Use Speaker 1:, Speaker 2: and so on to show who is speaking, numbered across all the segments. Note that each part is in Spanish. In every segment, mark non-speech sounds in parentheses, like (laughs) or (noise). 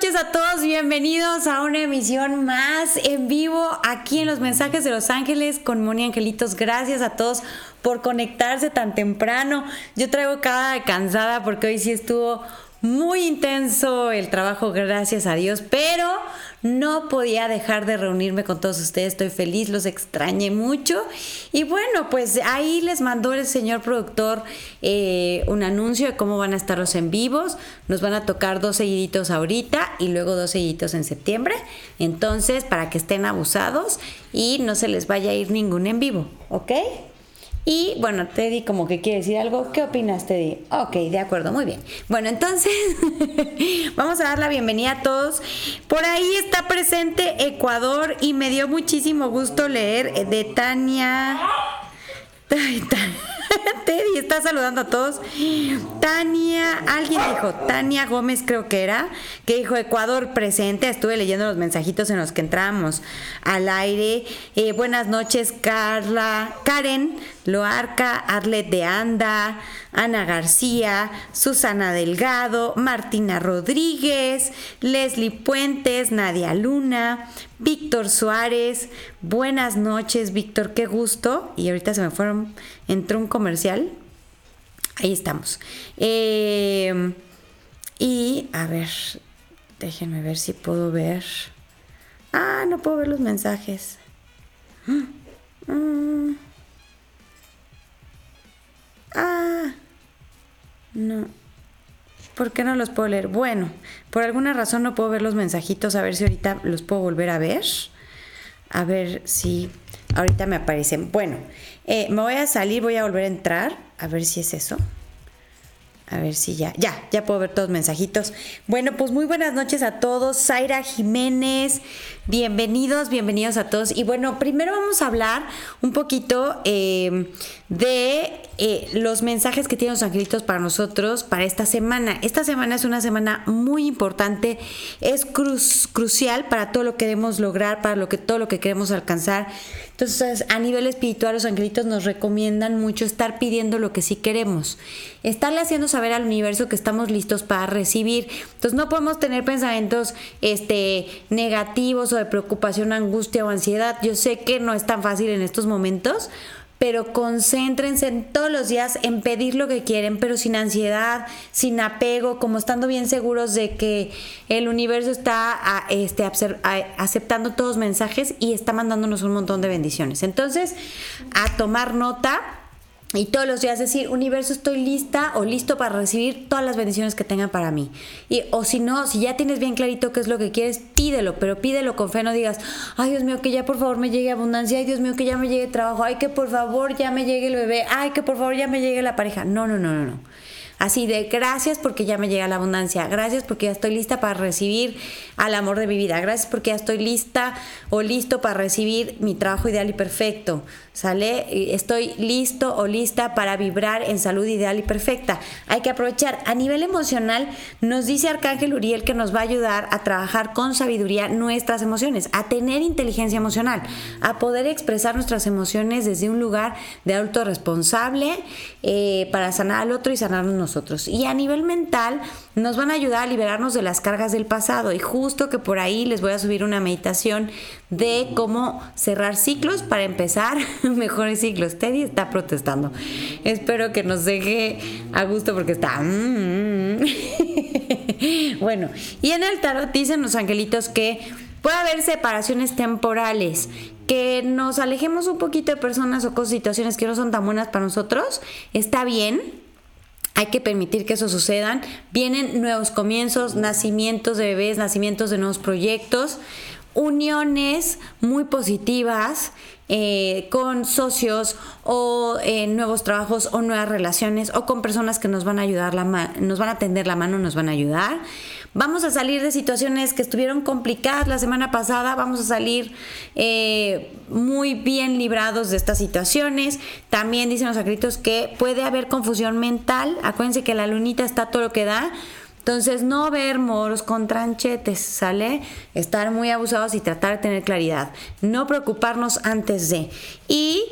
Speaker 1: noches a todos, bienvenidos a una emisión más en vivo aquí en los mensajes de Los Ángeles con Moni Angelitos. Gracias a todos por conectarse tan temprano. Yo traigo cada cansada porque hoy sí estuvo muy intenso el trabajo, gracias a Dios, pero no podía dejar de reunirme con todos ustedes. Estoy feliz, los extrañé mucho. Y bueno, pues ahí les mandó el señor productor eh, un anuncio de cómo van a estar los en vivos. Nos van a tocar dos seguiditos ahorita y luego dos seguiditos en septiembre. Entonces, para que estén abusados y no se les vaya a ir ningún en vivo, ¿ok? Y bueno, Teddy como que quiere decir algo. ¿Qué opinas, Teddy? Ok, de acuerdo, muy bien. Bueno, entonces (laughs) vamos a dar la bienvenida a todos. Por ahí está presente Ecuador y me dio muchísimo gusto leer de Tania. (laughs) Teddy está saludando a todos. Tania, alguien dijo, Tania Gómez creo que era, que dijo Ecuador presente. Estuve leyendo los mensajitos en los que entramos al aire. Eh, buenas noches, Carla, Karen, Loarca, Arlet de Anda, Ana García, Susana Delgado, Martina Rodríguez, Leslie Puentes, Nadia Luna, Víctor Suárez. Buenas noches, Víctor, qué gusto. Y ahorita se me fueron, entró un comercial. Ahí estamos. Eh, y a ver, déjenme ver si puedo ver. Ah, no puedo ver los mensajes. Mm. Ah, no. ¿Por qué no los puedo leer? Bueno, por alguna razón no puedo ver los mensajitos, a ver si ahorita los puedo volver a ver. A ver si ahorita me aparecen. Bueno, eh, me voy a salir, voy a volver a entrar, a ver si es eso. A ver si ya, ya, ya puedo ver todos los mensajitos. Bueno, pues muy buenas noches a todos. Zaira Jiménez, bienvenidos, bienvenidos a todos. Y bueno, primero vamos a hablar un poquito eh, de eh, los mensajes que tienen los angelitos para nosotros para esta semana. Esta semana es una semana muy importante, es crucial para todo lo que queremos lograr, para lo que, todo lo que queremos alcanzar. Entonces, a nivel espiritual, los angelitos nos recomiendan mucho estar pidiendo lo que sí queremos, estarle haciendo saber al universo que estamos listos para recibir. Entonces, no podemos tener pensamientos este, negativos o de preocupación, angustia o ansiedad. Yo sé que no es tan fácil en estos momentos pero concéntrense todos los días en pedir lo que quieren, pero sin ansiedad, sin apego, como estando bien seguros de que el universo está este, aceptando todos los mensajes y está mandándonos un montón de bendiciones. Entonces, a tomar nota y todos los días decir, universo, estoy lista o listo para recibir todas las bendiciones que tengan para mí. Y, o si no, si ya tienes bien clarito qué es lo que quieres, pídelo, pero pídelo con fe, no digas, ay Dios mío, que ya por favor me llegue abundancia, ay Dios mío, que ya me llegue trabajo, ay que por favor ya me llegue el bebé, ay que por favor ya me llegue la pareja. No, no, no, no, no. Así de gracias porque ya me llega la abundancia, gracias porque ya estoy lista para recibir al amor de mi vida, gracias porque ya estoy lista o listo para recibir mi trabajo ideal y perfecto, ¿sale? Estoy listo o lista para vibrar en salud ideal y perfecta. Hay que aprovechar. A nivel emocional, nos dice Arcángel Uriel que nos va a ayudar a trabajar con sabiduría nuestras emociones, a tener inteligencia emocional, a poder expresar nuestras emociones desde un lugar de adulto responsable eh, para sanar al otro y sanarnos nosotros. Y a nivel mental nos van a ayudar a liberarnos de las cargas del pasado. Y justo que por ahí les voy a subir una meditación de cómo cerrar ciclos para empezar (laughs) mejores ciclos. Teddy está protestando. Espero que nos deje a gusto porque está... Mm, mm. (laughs) bueno, y en el tarot dicen los angelitos que puede haber separaciones temporales, que nos alejemos un poquito de personas o cosas, situaciones que no son tan buenas para nosotros, está bien, hay que permitir que eso sucedan. Vienen nuevos comienzos, nacimientos de bebés, nacimientos de nuevos proyectos, uniones muy positivas eh, con socios o eh, nuevos trabajos o nuevas relaciones o con personas que nos van a ayudar, la nos van a tender la mano, nos van a ayudar. Vamos a salir de situaciones que estuvieron complicadas la semana pasada, vamos a salir eh, muy bien librados de estas situaciones. También dicen los escritos que puede haber confusión mental. Acuérdense que la lunita está todo lo que da. Entonces, no ver moros con tranchetes, ¿sale? Estar muy abusados y tratar de tener claridad. No preocuparnos antes de. Y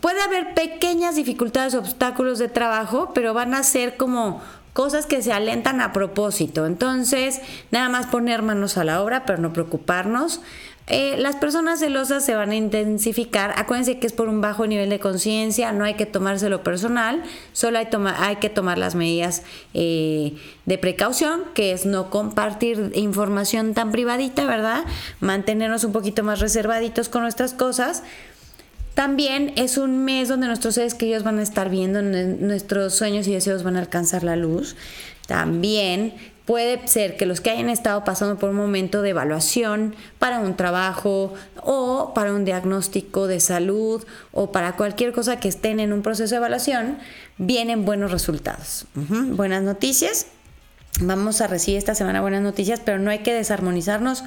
Speaker 1: puede haber pequeñas dificultades, obstáculos de trabajo, pero van a ser como cosas que se alentan a propósito. Entonces, nada más poner manos a la obra, pero no preocuparnos. Eh, las personas celosas se van a intensificar. Acuérdense que es por un bajo nivel de conciencia, no hay que tomárselo personal, solo hay, hay que tomar las medidas eh, de precaución, que es no compartir información tan privadita, ¿verdad? Mantenernos un poquito más reservaditos con nuestras cosas. También es un mes donde nuestros seres queridos van a estar viendo, nuestros sueños y deseos van a alcanzar la luz. También Puede ser que los que hayan estado pasando por un momento de evaluación para un trabajo o para un diagnóstico de salud o para cualquier cosa que estén en un proceso de evaluación, vienen buenos resultados. Buenas noticias. Vamos a recibir esta semana buenas noticias, pero no hay que desarmonizarnos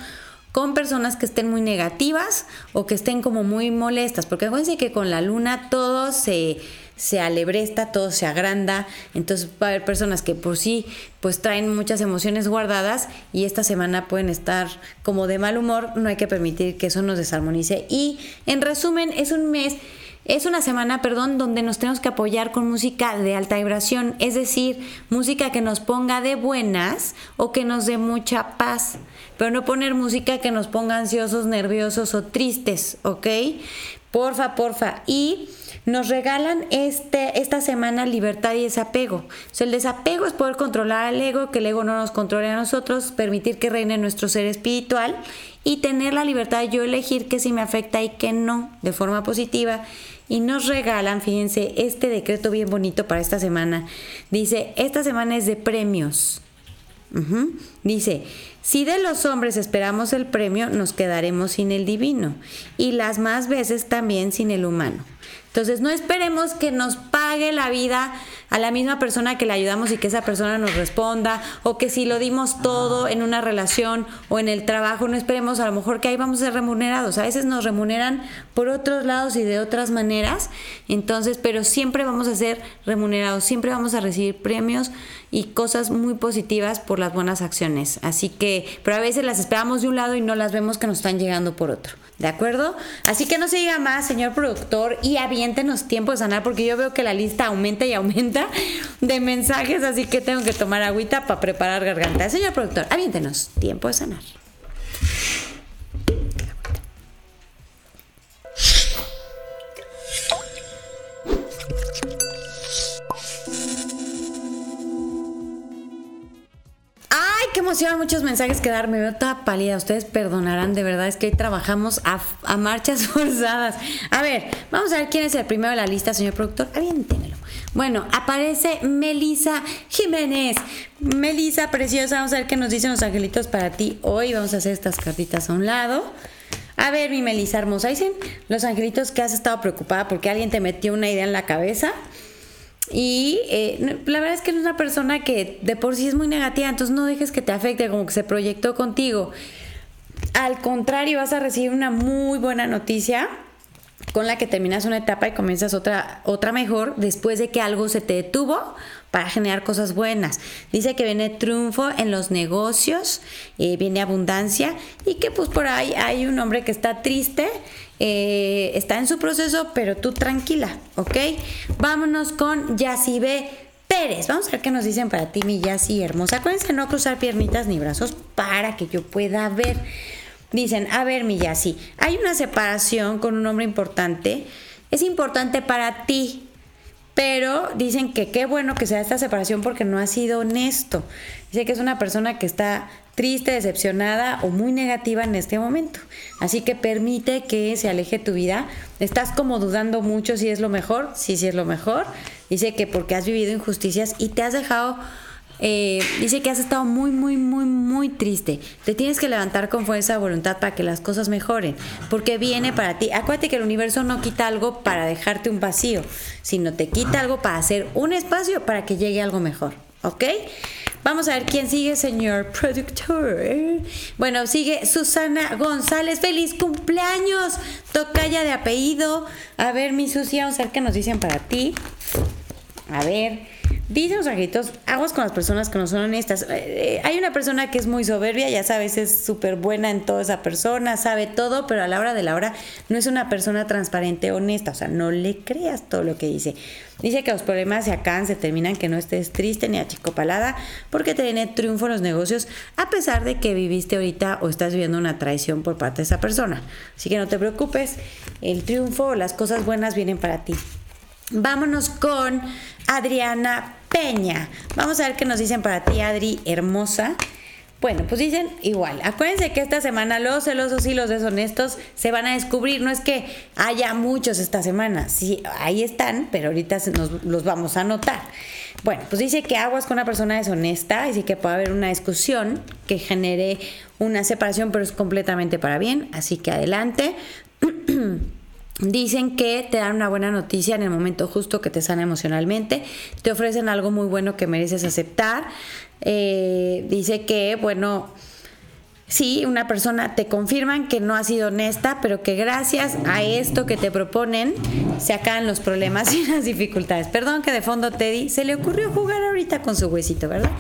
Speaker 1: con personas que estén muy negativas o que estén como muy molestas, porque acuérdense que con la luna todo se se alebresta, todo se agranda, entonces va a haber personas que por sí pues traen muchas emociones guardadas y esta semana pueden estar como de mal humor, no hay que permitir que eso nos desarmonice. Y en resumen es un mes es una semana, perdón, donde nos tenemos que apoyar con música de alta vibración, es decir, música que nos ponga de buenas o que nos dé mucha paz, pero no poner música que nos ponga ansiosos, nerviosos o tristes, ¿ok? Porfa, porfa. Y nos regalan este, esta semana libertad y desapego. O sea, el desapego es poder controlar al ego, que el ego no nos controle a nosotros, permitir que reine nuestro ser espiritual y tener la libertad de yo elegir qué sí me afecta y qué no, de forma positiva. Y nos regalan, fíjense, este decreto bien bonito para esta semana. Dice, esta semana es de premios. Dice, si de los hombres esperamos el premio, nos quedaremos sin el divino y las más veces también sin el humano. Entonces no esperemos que nos pague la vida a la misma persona que le ayudamos y que esa persona nos responda o que si lo dimos todo en una relación o en el trabajo, no esperemos a lo mejor que ahí vamos a ser remunerados. A veces nos remuneran por otros lados y de otras maneras. Entonces, pero siempre vamos a ser remunerados, siempre vamos a recibir premios y cosas muy positivas por las buenas acciones. Así que, pero a veces las esperamos de un lado y no las vemos que nos están llegando por otro. ¿De acuerdo? Así que no se diga más, señor productor, y aviéntenos tiempo de sanar, porque yo veo que la lista aumenta y aumenta de mensajes, así que tengo que tomar agüita para preparar garganta. Señor productor, aviéntenos tiempo de sanar. muchos mensajes que dar, me veo toda pálida. Ustedes perdonarán, de verdad, es que hoy trabajamos a, marchas (laughs) forzadas. A ver, vamos a ver quién es el primero de la lista, señor productor. Aviéntemelo. Bueno, aparece Melisa Jiménez. Melisa, preciosa, vamos a ver qué nos dicen los angelitos para ti hoy. Vamos a hacer estas cartitas a un lado. A ver, mi Melisa hermosa, dicen los angelitos que has estado preocupada porque alguien te metió una idea en la cabeza. Y eh, la verdad es que es una persona que de por sí es muy negativa, entonces no dejes que te afecte, como que se proyectó contigo. Al contrario, vas a recibir una muy buena noticia con la que terminas una etapa y comienzas otra, otra mejor después de que algo se te detuvo para generar cosas buenas. Dice que viene triunfo en los negocios, eh, viene abundancia y que pues por ahí hay un hombre que está triste eh, está en su proceso, pero tú tranquila, ¿ok? Vámonos con Yacibe Pérez. Vamos a ver qué nos dicen para ti, mi Yaci hermosa. Acuérdense no cruzar piernitas ni brazos para que yo pueda ver. Dicen, a ver, mi Yaci, hay una separación con un hombre importante. Es importante para ti, pero dicen que qué bueno que sea esta separación porque no ha sido honesto. Dice que es una persona que está triste, decepcionada o muy negativa en este momento. Así que permite que se aleje tu vida. Estás como dudando mucho si es lo mejor, sí, sí es lo mejor. Dice que porque has vivido injusticias y te has dejado eh, dice que has estado muy, muy, muy, muy triste. Te tienes que levantar con fuerza de voluntad para que las cosas mejoren, porque viene para ti. Acuérdate que el universo no quita algo para dejarte un vacío, sino te quita algo para hacer un espacio para que llegue algo mejor. ¿Ok? Vamos a ver quién sigue, señor productor. Bueno, sigue Susana González. ¡Feliz cumpleaños! Tocaya de apellido. A ver, mi Susi, vamos a ver qué nos dicen para ti. A ver. Dicen los angelitos, aguas con las personas que no son honestas. Eh, eh, hay una persona que es muy soberbia, ya sabes, es súper buena en toda esa persona, sabe todo, pero a la hora de la hora no es una persona transparente, honesta. O sea, no le creas todo lo que dice. Dice que los problemas se acaban, se terminan, que no estés triste ni achicopalada, porque te viene triunfo en los negocios, a pesar de que viviste ahorita o estás viviendo una traición por parte de esa persona. Así que no te preocupes, el triunfo las cosas buenas vienen para ti. Vámonos con Adriana Peña. Vamos a ver qué nos dicen para ti, Adri, hermosa. Bueno, pues dicen igual. Acuérdense que esta semana los celosos y los deshonestos se van a descubrir. No es que haya muchos esta semana. Sí, ahí están, pero ahorita nos, los vamos a notar. Bueno, pues dice que aguas con una persona deshonesta. Dice que puede haber una discusión que genere una separación, pero es completamente para bien. Así que adelante. (clears throat) Dicen que te dan una buena noticia en el momento justo que te sana emocionalmente, te ofrecen algo muy bueno que mereces aceptar. Eh, dice que, bueno, sí, una persona te confirman que no ha sido honesta, pero que gracias a esto que te proponen se acaban los problemas (laughs) y las dificultades. Perdón que de fondo Teddy se le ocurrió jugar ahorita con su huesito, ¿verdad?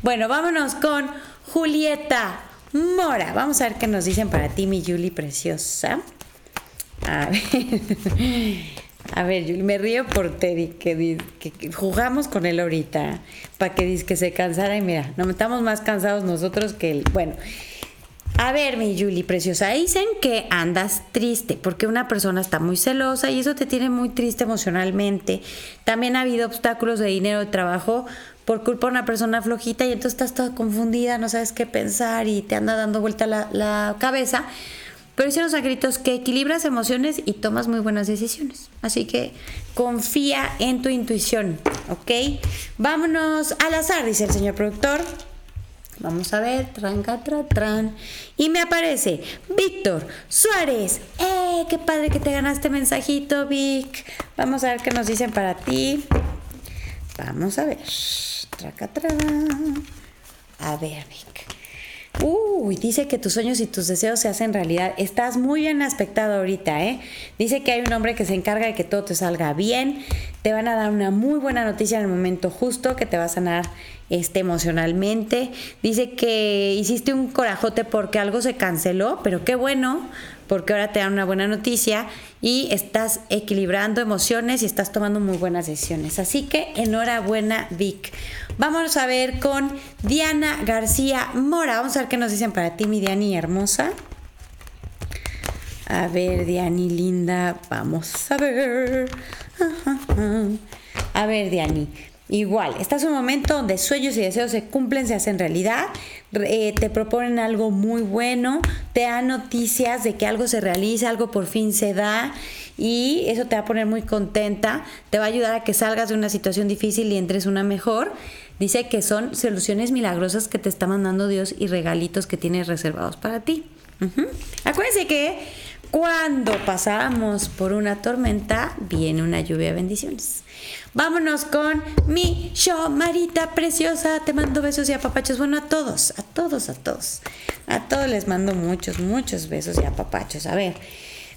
Speaker 1: Bueno, vámonos con Julieta Mora. Vamos a ver qué nos dicen para ti, mi Julie preciosa. A ver. (laughs) A ver, me río por Teddy, que, jugamos con él ahorita, para que, que se cansara y mira, no estamos más cansados nosotros que él. Bueno, a ver, mi Julie preciosa, dicen que andas triste porque una persona está muy celosa y eso te tiene muy triste emocionalmente. También ha habido obstáculos de dinero, de trabajo por culpa de una persona flojita y entonces estás toda confundida, no sabes qué pensar y te anda dando vuelta la, la cabeza. Pero hicieron los que equilibras emociones y tomas muy buenas decisiones. Así que confía en tu intuición, ¿ok? Vámonos al azar, dice el señor productor. Vamos a ver, tranca, tra, tran. Y me aparece Víctor Suárez. ¡Eh! ¡Qué padre que te ganaste mensajito, Vic! Vamos a ver qué nos dicen para ti. Vamos a ver. Traca, tra. A ver, Vic. Uy, dice que tus sueños y tus deseos se hacen realidad. Estás muy bien aspectado ahorita, ¿eh? Dice que hay un hombre que se encarga de que todo te salga bien. Te van a dar una muy buena noticia en el momento justo, que te va a sanar este, emocionalmente. Dice que hiciste un corajote porque algo se canceló, pero qué bueno, porque ahora te dan una buena noticia y estás equilibrando emociones y estás tomando muy buenas decisiones. Así que enhorabuena, Vic. Vamos a ver con Diana García Mora. Vamos a ver qué nos dicen para ti, mi Diani hermosa. A ver, Diani linda, vamos a ver. A ver, Diani. Igual, estás en un momento donde sueños y deseos se cumplen, se hacen realidad, eh, te proponen algo muy bueno, te dan noticias de que algo se realiza, algo por fin se da y eso te va a poner muy contenta, te va a ayudar a que salgas de una situación difícil y entres una mejor. Dice que son soluciones milagrosas que te está mandando Dios y regalitos que tiene reservados para ti. Acuérdense que cuando pasamos por una tormenta, viene una lluvia de bendiciones. Vámonos con mi show, Marita preciosa. Te mando besos y apapachos. Bueno, a todos, a todos, a todos. A todos les mando muchos, muchos besos y apapachos. A ver,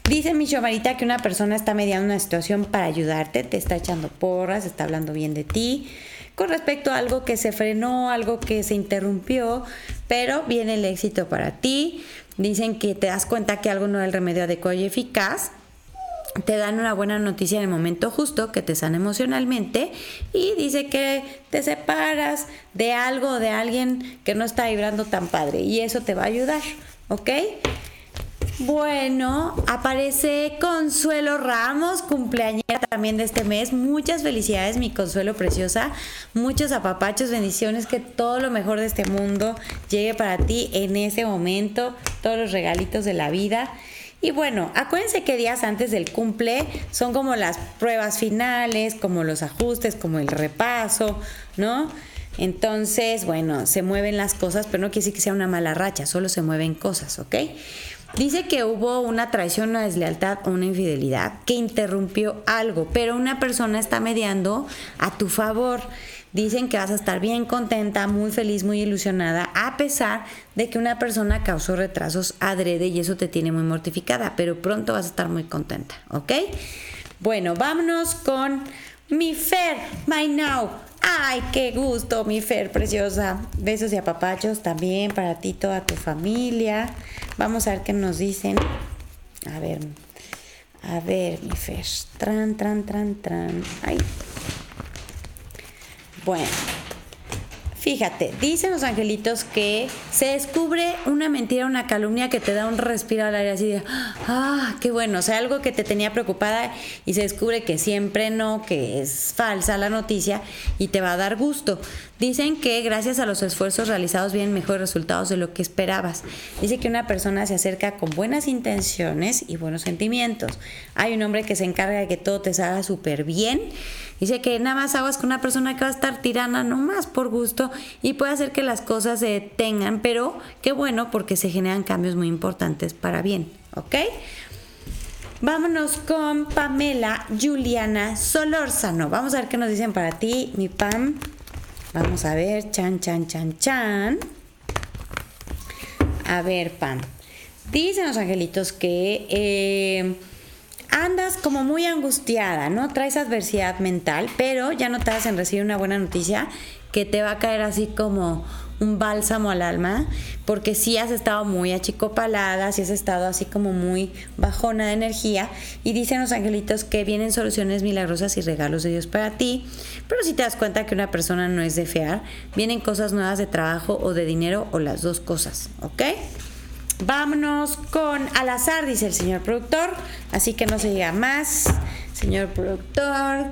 Speaker 1: dice mi Marita que una persona está mediando una situación para ayudarte, te está echando porras, está hablando bien de ti con respecto a algo que se frenó, algo que se interrumpió, pero viene el éxito para ti. Dicen que te das cuenta que algo no es el remedio adecuado y eficaz. Te dan una buena noticia en el momento justo que te sana emocionalmente y dice que te separas de algo o de alguien que no está vibrando tan padre y eso te va a ayudar, ¿ok? Bueno, aparece Consuelo Ramos, cumpleañera también de este mes. Muchas felicidades, mi Consuelo preciosa. Muchos apapachos, bendiciones, que todo lo mejor de este mundo llegue para ti en ese momento, todos los regalitos de la vida. Y bueno, acuérdense que días antes del cumple son como las pruebas finales, como los ajustes, como el repaso, ¿no? Entonces, bueno, se mueven las cosas, pero no quiere decir que sea una mala racha, solo se mueven cosas, ¿ok? Dice que hubo una traición, una deslealtad o una infidelidad que interrumpió algo, pero una persona está mediando a tu favor. Dicen que vas a estar bien contenta, muy feliz, muy ilusionada, a pesar de que una persona causó retrasos adrede y eso te tiene muy mortificada, pero pronto vas a estar muy contenta, ¿ok? Bueno, vámonos con mi Fer, My Now. Ay, qué gusto, mi Fer preciosa. Besos y apapachos también para ti, toda tu familia. Vamos a ver qué nos dicen. A ver, a ver, mi Fer. Tran, tran, tran, tran. Ay. Bueno. Fíjate, dicen los angelitos que se descubre una mentira, una calumnia que te da un respiro al aire así de, ah, qué bueno, o sea, algo que te tenía preocupada y se descubre que siempre no, que es falsa la noticia y te va a dar gusto. Dicen que gracias a los esfuerzos realizados vienen mejores resultados de lo que esperabas. Dice que una persona se acerca con buenas intenciones y buenos sentimientos. Hay un hombre que se encarga de que todo te salga súper bien. Dice que nada más aguas con una persona que va a estar tirana nomás por gusto y puede hacer que las cosas se detengan, pero qué bueno porque se generan cambios muy importantes para bien, ¿ok? Vámonos con Pamela Juliana Solórzano. Vamos a ver qué nos dicen para ti, mi Pam. Vamos a ver, chan, chan, chan, chan. A ver, Pam. Dicen los angelitos que eh, andas como muy angustiada, ¿no? Traes adversidad mental, pero ya notas en recibir una buena noticia que te va a caer así como un bálsamo al alma, porque si has estado muy achicopalada, si has estado así como muy bajona de energía, y dicen los angelitos que vienen soluciones milagrosas y regalos de Dios para ti, pero si te das cuenta que una persona no es de fear, vienen cosas nuevas de trabajo o de dinero o las dos cosas, ¿ok? Vámonos con al azar, dice el señor productor, así que no se diga más, señor productor,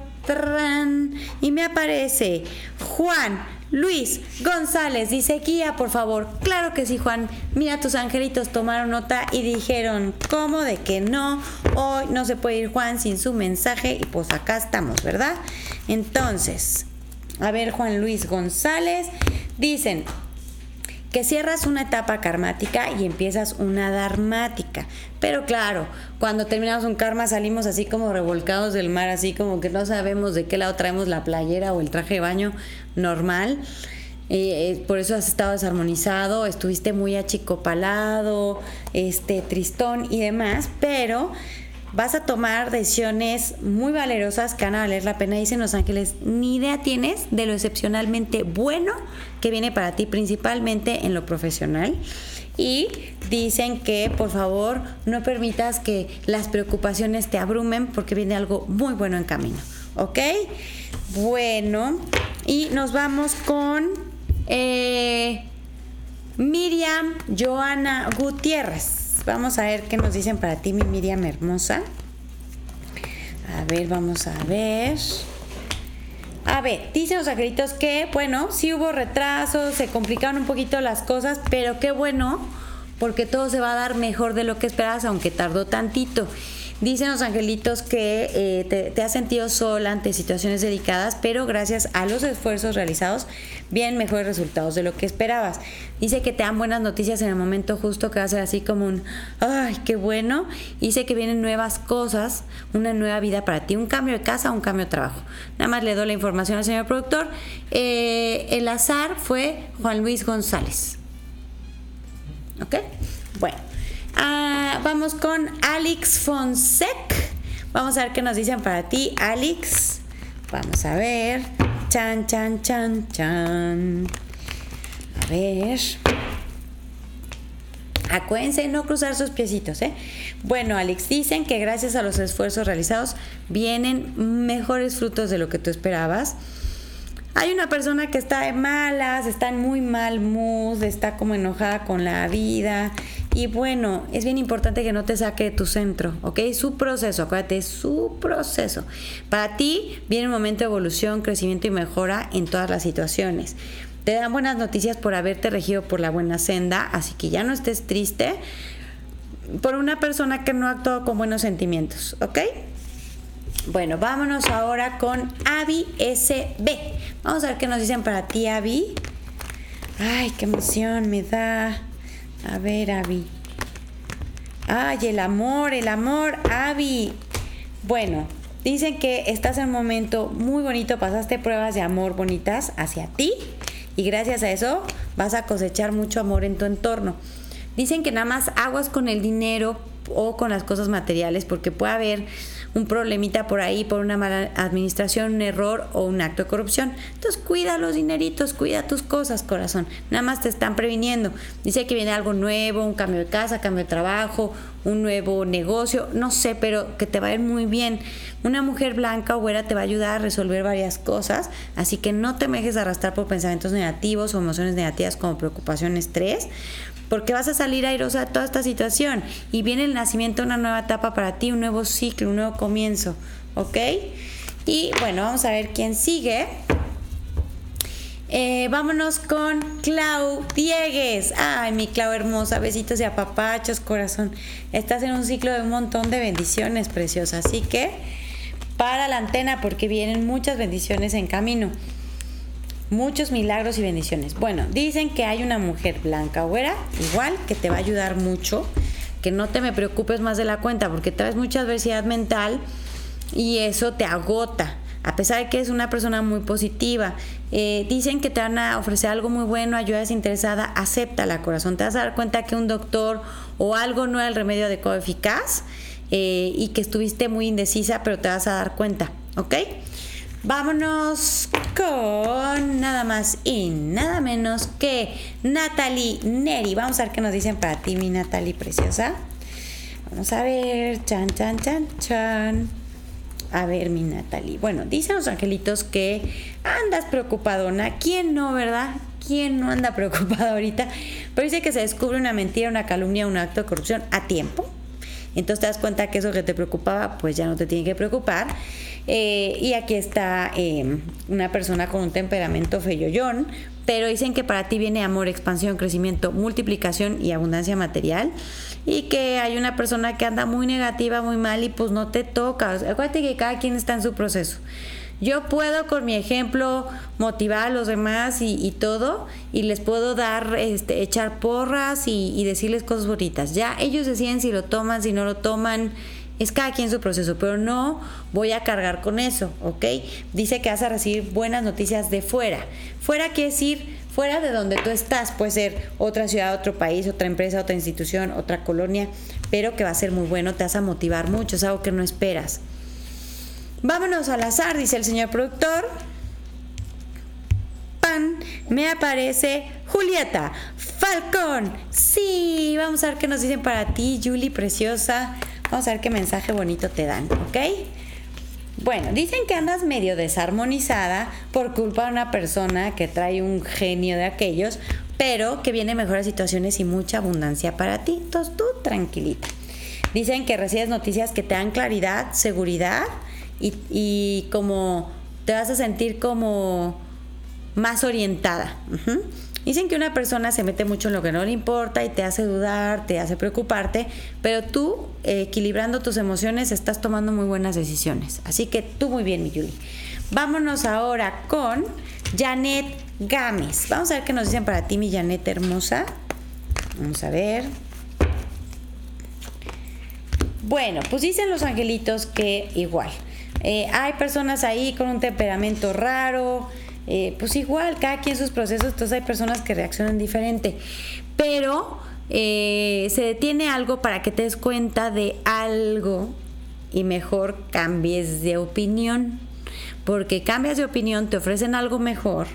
Speaker 1: y me aparece Juan Luis González dice, guía, por favor. Claro que sí, Juan. Mira, tus angelitos tomaron nota y dijeron, ¿cómo de que no? Hoy no se puede ir Juan sin su mensaje y pues acá estamos, ¿verdad? Entonces, a ver, Juan Luis González, dicen, que cierras una etapa karmática y empiezas una dharmática. Pero claro, cuando terminamos un karma salimos así como revolcados del mar, así como que no sabemos de qué lado traemos la playera o el traje de baño normal. Eh, por eso has estado desarmonizado, estuviste muy achicopalado, este, tristón y demás, pero vas a tomar decisiones muy valerosas que van a valer la pena. Dicen los ángeles, ni idea tienes de lo excepcionalmente bueno que viene para ti, principalmente en lo profesional. Y dicen que por favor no permitas que las preocupaciones te abrumen porque viene algo muy bueno en camino. ¿Ok? Bueno, y nos vamos con eh, Miriam Joana Gutiérrez. Vamos a ver qué nos dicen para ti, mi Miriam hermosa. A ver, vamos a ver. A ver, dicen los angelitos que, bueno, sí hubo retrasos, se complicaron un poquito las cosas, pero qué bueno, porque todo se va a dar mejor de lo que esperabas, aunque tardó tantito. Dicen los angelitos que eh, te, has sentido sola ante situaciones delicadas, pero gracias a los esfuerzos realizados vienen mejores resultados de lo que esperabas. Dice que te dan buenas noticias en el momento justo, que va a ser así como un, ay, qué bueno. Dice que vienen nuevas cosas, una nueva vida para ti, un cambio de casa, un cambio de trabajo. Nada más le doy la información al señor productor. Eh, el azar fue Juan Luis González. ¿Ok? Bueno. Ah, vamos con Alex Fonsec. Vamos a ver qué nos dicen para ti, Alex. Vamos a ver. Chan, chan, chan, chan. A ver. Acuérdense no cruzar sus piecitos, ¿eh? Bueno, Alex, dicen que gracias a los esfuerzos realizados vienen mejores frutos de lo que tú esperabas. Hay una persona que está de malas, está en muy mal mood, está como enojada con la vida, y bueno, es bien importante que no te saque de tu centro, ¿ok? Su proceso, acuérdate, es su proceso. Para ti viene un momento de evolución, crecimiento y mejora en todas las situaciones. Te dan buenas noticias por haberte regido por la buena senda, así que ya no estés triste por una persona que no ha actuado con buenos sentimientos, ¿ok? Bueno, vámonos ahora con Avi SB. Vamos a ver qué nos dicen para ti, Avi. Ay, qué emoción me da. A ver, Avi. Ay, el amor, el amor, Avi. Bueno, dicen que estás en un momento muy bonito, pasaste pruebas de amor bonitas hacia ti y gracias a eso vas a cosechar mucho amor en tu entorno. Dicen que nada más aguas con el dinero o con las cosas materiales porque puede haber un problemita por ahí, por una mala administración, un error o un acto de corrupción. Entonces cuida los dineritos, cuida tus cosas, corazón. Nada más te están previniendo. Dice que viene algo nuevo, un cambio de casa, cambio de trabajo, un nuevo negocio, no sé, pero que te va a ir muy bien. Una mujer blanca o güera te va a ayudar a resolver varias cosas, así que no te dejes arrastrar por pensamientos negativos o emociones negativas como preocupación, estrés, porque vas a salir airosa de toda esta situación y viene el nacimiento de una nueva etapa para ti, un nuevo ciclo, un nuevo comienzo, ¿ok? Y bueno, vamos a ver quién sigue. Eh, vámonos con Clau Diegues. Ay, mi Clau hermosa, besitos y apapachos, corazón. Estás en un ciclo de un montón de bendiciones, preciosa. Así que para la antena porque vienen muchas bendiciones en camino. Muchos milagros y bendiciones. Bueno, dicen que hay una mujer blanca güera, igual, que te va a ayudar mucho. Que no te me preocupes más de la cuenta porque traes mucha adversidad mental y eso te agota a pesar de que es una persona muy positiva. Eh, dicen que te van a ofrecer algo muy bueno, ayuda desinteresada, acepta la corazón. Te vas a dar cuenta que un doctor o algo no era el remedio adecuado eficaz eh, y que estuviste muy indecisa, pero te vas a dar cuenta, ¿ok? Vámonos con nada más y nada menos que Natalie Neri. Vamos a ver qué nos dicen para ti, mi Natalie preciosa. Vamos a ver, chan, chan, chan, chan. A ver, mi Natalie. Bueno, dicen los angelitos que andas preocupadona. ¿Quién no, verdad? ¿Quién no anda preocupado ahorita? Pero dice que se descubre una mentira, una calumnia, un acto de corrupción a tiempo. Entonces te das cuenta que eso que te preocupaba, pues ya no te tiene que preocupar. Eh, y aquí está em, una persona con un temperamento feyollón, pero dicen que para ti viene amor, expansión, crecimiento, multiplicación y abundancia material y que hay una persona que anda muy negativa, muy mal y pues no te toca. Acuérdate que cada quien está en su proceso. Yo puedo con mi ejemplo motivar a los demás y, todo y les puedo dar, este, echar porras y, y decirles cosas bonitas. Ya ellos deciden si lo toman, si no lo toman es cada quien su proceso, pero no voy a cargar con eso, ¿ok? Dice que vas a recibir buenas noticias de fuera. Fuera quiere decir fuera de donde tú estás, puede ser otra ciudad, otro país, otra empresa, otra institución, otra colonia, pero que va a ser muy bueno, te vas a motivar mucho, es algo que no esperas. Vámonos al azar, dice el señor productor. Pan, me aparece Julieta Falcón. Sí, vamos a ver qué nos dicen para ti, Julie, preciosa. Vamos a ver qué mensaje bonito te dan, ¿ok? Bueno, dicen que andas medio desarmonizada por culpa de una persona que trae un genio de aquellos, pero que viene mejores situaciones y mucha abundancia para ti. Entonces tú tranquilita. Dicen que recibes noticias que te dan claridad, seguridad y, y como te vas a sentir como más orientada. Dicen que una persona se mete mucho en lo que no le importa y te hace dudar, te hace preocuparte, pero tú, equilibrando tus emociones, estás tomando muy buenas decisiones. Así que tú muy bien, mi Yuli. Vámonos ahora con Janet Gámez. Vamos a ver qué nos dicen para ti, mi Janet hermosa. Vamos a ver. Bueno, pues dicen los angelitos que igual. Eh, hay personas ahí con un temperamento raro, eh, pues igual, cada quien sus procesos, entonces hay personas que reaccionan diferente. Pero eh, se detiene algo para que te des cuenta de algo y mejor cambies de opinión. Porque cambias de opinión, te ofrecen algo mejor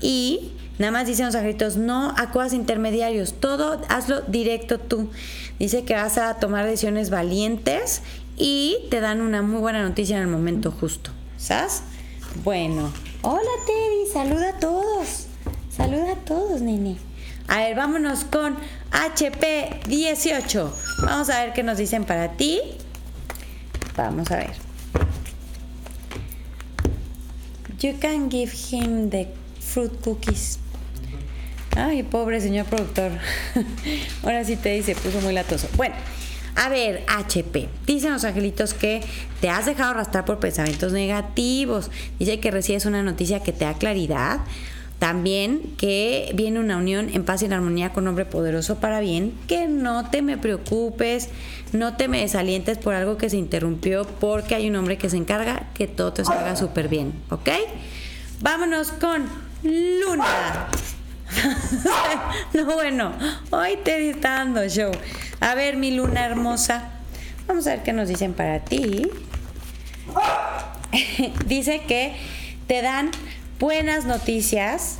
Speaker 1: y nada más dicen los angelitos, no acuas intermediarios, todo hazlo directo tú. Dice que vas a tomar decisiones valientes y te dan una muy buena noticia en el momento justo. ¿Sabes? Bueno, Hola Teddy, saluda a todos. Saluda a todos, nene. A ver, vámonos con HP 18. Vamos a ver qué nos dicen para ti. Vamos a ver. You can give him the fruit cookies. Ay, pobre señor productor. (laughs) Ahora sí te dice, puso muy latoso. Bueno, a ver, HP. Dicen los angelitos que te has dejado arrastrar por pensamientos negativos. Dice que recibes una noticia que te da claridad. También que viene una unión en paz y en armonía con un hombre poderoso para bien. Que no te me preocupes, no te me desalientes por algo que se interrumpió, porque hay un hombre que se encarga que todo te salga súper bien. ¿Ok? Vámonos con Luna. (laughs) no, bueno, hoy te está dando show. A ver, mi luna hermosa, vamos a ver qué nos dicen para ti. (laughs) dice que te dan buenas noticias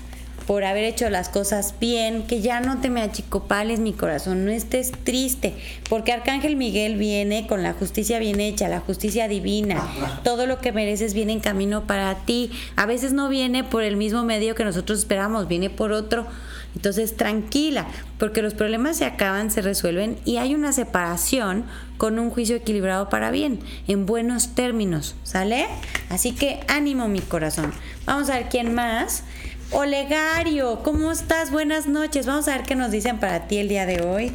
Speaker 1: por haber hecho las cosas bien, que ya no te me achicopales mi corazón, no estés triste, porque Arcángel Miguel viene con la justicia bien hecha, la justicia divina, todo lo que mereces viene en camino para ti, a veces no viene por el mismo medio que nosotros esperamos, viene por otro, entonces tranquila, porque los problemas se acaban, se resuelven y hay una separación con un juicio equilibrado para bien, en buenos términos, ¿sale? Así que ánimo mi corazón. Vamos a ver quién más. Olegario, ¿cómo estás? Buenas noches. Vamos a ver qué nos dicen para ti el día de hoy.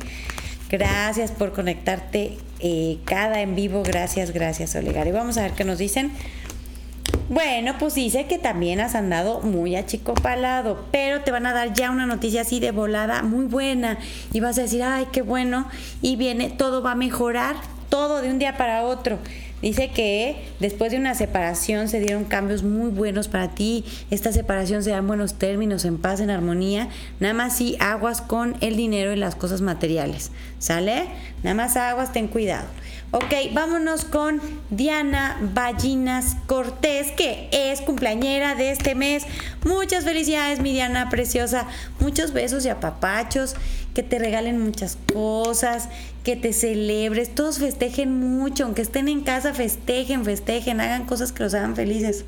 Speaker 1: Gracias por conectarte eh, cada en vivo. Gracias, gracias, Olegario. Vamos a ver qué nos dicen. Bueno, pues dice que también has andado muy achicopalado, pero te van a dar ya una noticia así de volada muy buena y vas a decir, ay, qué bueno, y viene, todo va a mejorar, todo de un día para otro. Dice que después de una separación se dieron cambios muy buenos para ti. Esta separación se da en buenos términos, en paz, en armonía. Nada más si aguas con el dinero y las cosas materiales. ¿Sale? Nada más aguas, ten cuidado. Ok, vámonos con Diana Ballinas Cortés, que es cumpleañera de este mes. Muchas felicidades, mi Diana preciosa. Muchos besos y apapachos. Que te regalen muchas cosas, que te celebres. Todos festejen mucho, aunque estén en casa, festejen, festejen, hagan cosas que los hagan felices.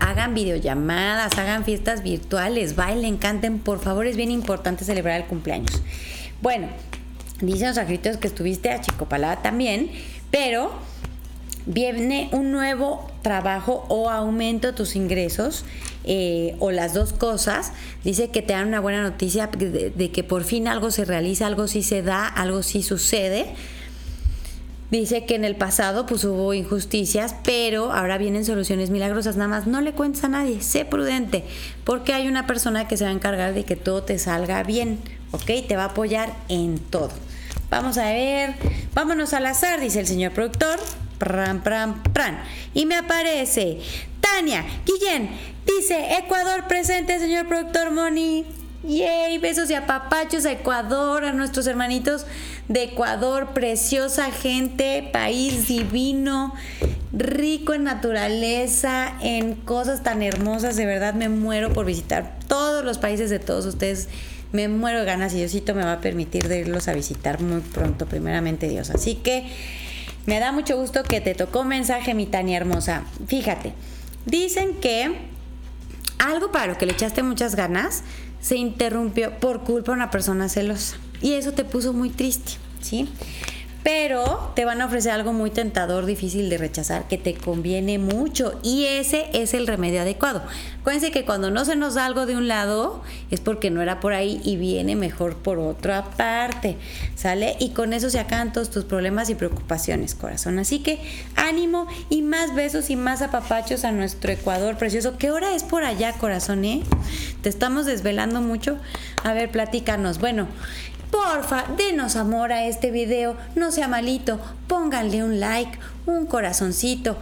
Speaker 1: hagan videollamadas, hagan fiestas virtuales, bailen, canten, por favor, es bien importante celebrar el cumpleaños. Bueno, Dicen los agritos que estuviste a también, pero viene un nuevo trabajo o aumento de tus ingresos eh, o las dos cosas. Dice que te dan una buena noticia de, de, que por fin algo se realiza, algo sí se da, algo sí sucede. Dice que en el pasado pues hubo injusticias, pero ahora vienen soluciones milagrosas. Nada más no le cuentes a nadie, sé prudente, porque hay una persona que se va a encargar de que todo te salga bien, ¿ok? Te va a apoyar en todo. Vamos a ver. Vámonos al azar, dice el señor productor. Pram, pram, pram. Y me aparece Tania Guillén. Dice Ecuador presente, señor productor Moni. Yay, besos y apapachos a Ecuador, a nuestros hermanitos de Ecuador, preciosa gente, país divino, rico en naturaleza, en cosas tan hermosas, de verdad me muero por visitar todos los países de todos ustedes me muero de ganas y Diosito me va a permitir irlos a visitar muy pronto, primeramente Dios. Así que me da mucho gusto que te tocó mensaje, mi Tania hermosa. Fíjate, dicen que algo para lo que le echaste muchas ganas se interrumpió por culpa de una persona celosa. Y eso te puso muy triste, ¿sí? Pero te van a ofrecer algo muy tentador, difícil de rechazar, que te conviene mucho y ese es el remedio adecuado. Acuérdense que cuando no se nos da algo de un lado es porque no era por ahí y viene mejor por otra parte, ¿sale? Y con eso se acaban todos tus problemas y preocupaciones, corazón. Así que ánimo y más besos y más apapachos a nuestro Ecuador precioso. ¿Qué hora es por allá, corazón, eh? Te estamos desvelando mucho. A ver, platícanos. Bueno, Porfa, denos amor a este video, no sea malito, pónganle un like, un corazoncito,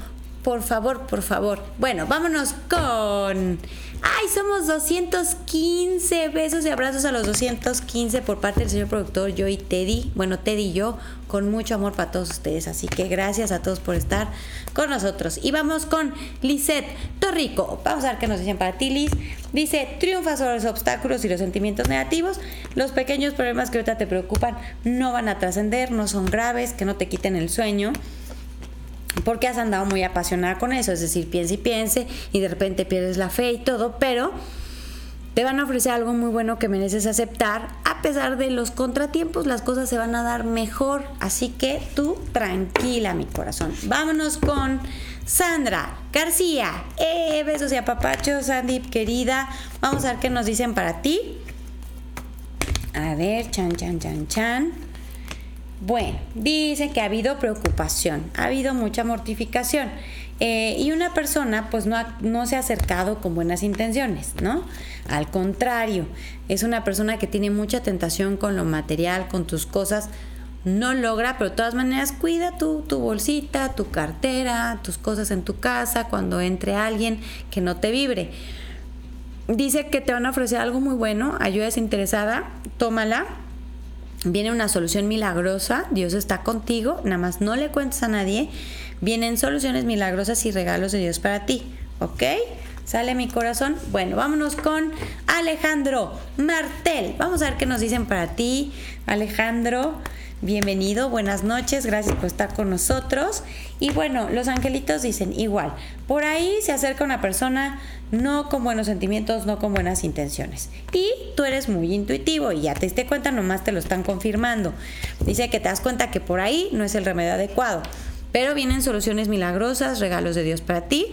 Speaker 1: por favor, por favor. Bueno, vámonos con... ¡Ay, somos 215! Besos y abrazos a los 215 por parte del señor productor, yo y Teddy. Bueno, Teddy y yo, con mucho amor para todos ustedes. Así que gracias a todos por estar con nosotros. Y vamos con Lisette Torrico. Vamos a ver qué nos dicen para ti, Liz. Dice, triunfa sobre los obstáculos y los sentimientos negativos. Los pequeños problemas que ahorita te preocupan no van a trascender, no son graves, que no te quiten el sueño porque has andado muy apasionada con eso, es decir, piense y piense y de repente pierdes la fe y todo, pero te van a ofrecer algo muy bueno que mereces aceptar. A pesar de los contratiempos, las cosas se van a dar mejor, así que tú tranquila, mi corazón. Vámonos con Sandra García. Eh, besos y apapachos, Sandy, querida. Vamos a ver qué nos dicen para ti. A ver, chan, chan, chan, chan. Bueno, dice que ha habido preocupación, ha habido mucha mortificación eh, y una persona pues no, no se ha acercado con buenas intenciones, ¿no? Al contrario, es una persona que tiene mucha tentación con lo material, con tus cosas, no logra, pero de todas maneras cuida tu, tu bolsita, tu cartera, tus cosas en tu casa, cuando entre alguien que no te vibre. Dice que te van a ofrecer algo muy bueno, ayuda interesada, tómala Viene una solución milagrosa, Dios está contigo, nada más no le cuentes a nadie. Vienen soluciones milagrosas y regalos de Dios para ti, ¿ok? ¿Sale mi corazón? Bueno, vámonos con Alejandro Martel. Vamos a ver qué nos dicen para ti, Alejandro. Bienvenido, buenas noches, gracias por estar con nosotros. Y bueno, los angelitos dicen igual, por ahí se acerca una persona no con buenos sentimientos, no con buenas intenciones. Y tú eres muy intuitivo y ya te diste cuenta, nomás te lo están confirmando. Dice que te das cuenta que por ahí no es el remedio adecuado, pero vienen soluciones milagrosas, regalos de Dios para ti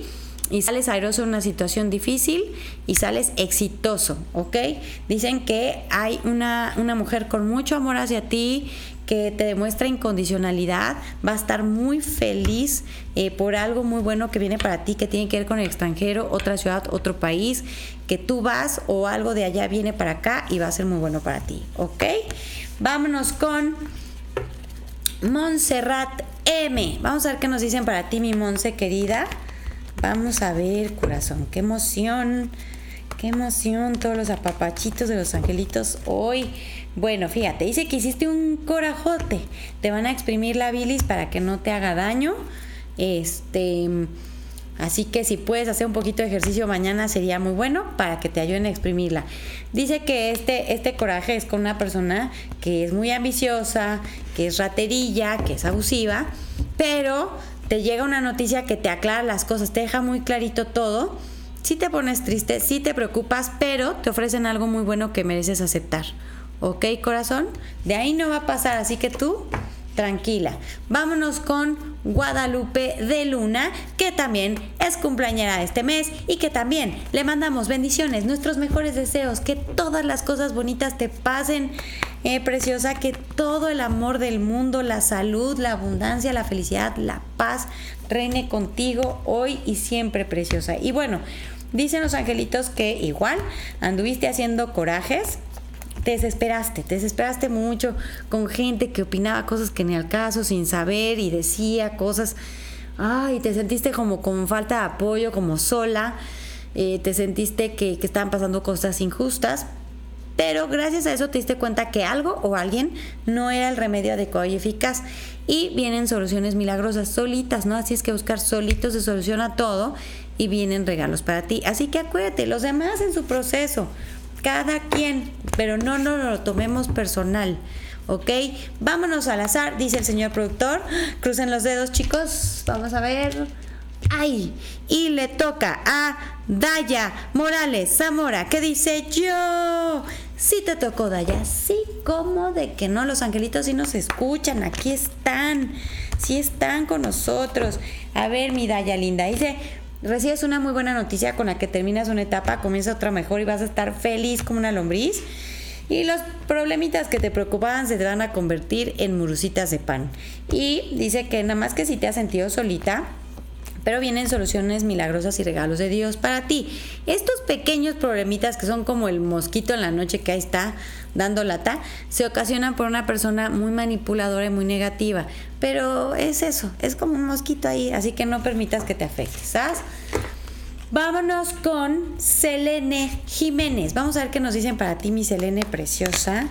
Speaker 1: y sales airoso en una situación difícil y sales exitoso, ¿ok? Dicen que hay una, una mujer con mucho amor hacia ti, que te demuestra incondicionalidad, va a estar muy feliz eh, por algo muy bueno que viene para ti, que tiene que ver con el extranjero, otra ciudad, otro país, que tú vas o algo de allá viene para acá y va a ser muy bueno para ti, ¿ok? Vámonos con Montserrat M. Vamos a ver qué nos dicen para ti, mi Monse querida. Vamos a ver, corazón, qué emoción, qué emoción, todos los apapachitos de los angelitos hoy. Bueno, fíjate, dice que hiciste un corajote. Te van a exprimir la bilis para que no te haga daño. Este, así que si puedes hacer un poquito de ejercicio mañana sería muy bueno para que te ayuden a exprimirla. Dice que este, este coraje es con una persona que es muy ambiciosa, que es raterilla, que es abusiva, pero te llega una noticia que te aclara las cosas, te deja muy clarito todo. Si te pones triste, si te preocupas, pero te ofrecen algo muy bueno que mereces aceptar. ¿Ok, corazón? De ahí no va a pasar, así que tú tranquila. Vámonos con Guadalupe de Luna, que también es cumpleañera este mes y que también le mandamos bendiciones, nuestros mejores deseos, que todas las cosas bonitas te pasen, eh, preciosa, que todo el amor del mundo, la salud, la abundancia, la felicidad, la paz reine contigo hoy y siempre, preciosa. Y bueno, dicen los angelitos que igual anduviste haciendo corajes te desesperaste, te desesperaste mucho con gente que opinaba cosas que ni al caso, sin saber y decía cosas, ay, te sentiste como con falta de apoyo, como sola, eh, te sentiste que, que estaban pasando cosas injustas, pero gracias a eso te diste cuenta que algo o alguien no era el remedio adecuado y eficaz. Y vienen soluciones milagrosas solitas, ¿no? Así es que buscar solitos se soluciona todo y vienen regalos para ti. Así que acuérdate, los demás en su proceso cada quien, pero no, no, lo tomemos personal. ¿ok? Vámonos al azar, dice el señor productor. (gasps) Crucen los dedos, chicos. Vamos a ver. ¡Ay! Y le toca a Daya Morales Zamora, que dice yo. Sí te tocó, Daya. Sí, ¿cómo de que no? Los angelitos sí nos escuchan. Aquí están. Sí están con nosotros. A ver, mi Daya linda. Dice, recibes una muy buena noticia con la que terminas una etapa, comienza otra mejor y vas a estar feliz como una lombriz. Y los problemitas que te preocupaban se te van a convertir en murucitas de pan. Y dice que nada más que si te has sentido solita, pero vienen soluciones milagrosas y regalos de Dios para ti. Estos pequeños problemitas que son como el mosquito en la noche que ahí está dando lata, se ocasionan por una persona muy manipuladora y muy negativa. Pero es eso, es como un mosquito ahí, así que no permitas que te afecte, ¿sabes? Vámonos con Selene Jiménez. Vamos a ver qué nos dicen para ti, mi Selene preciosa.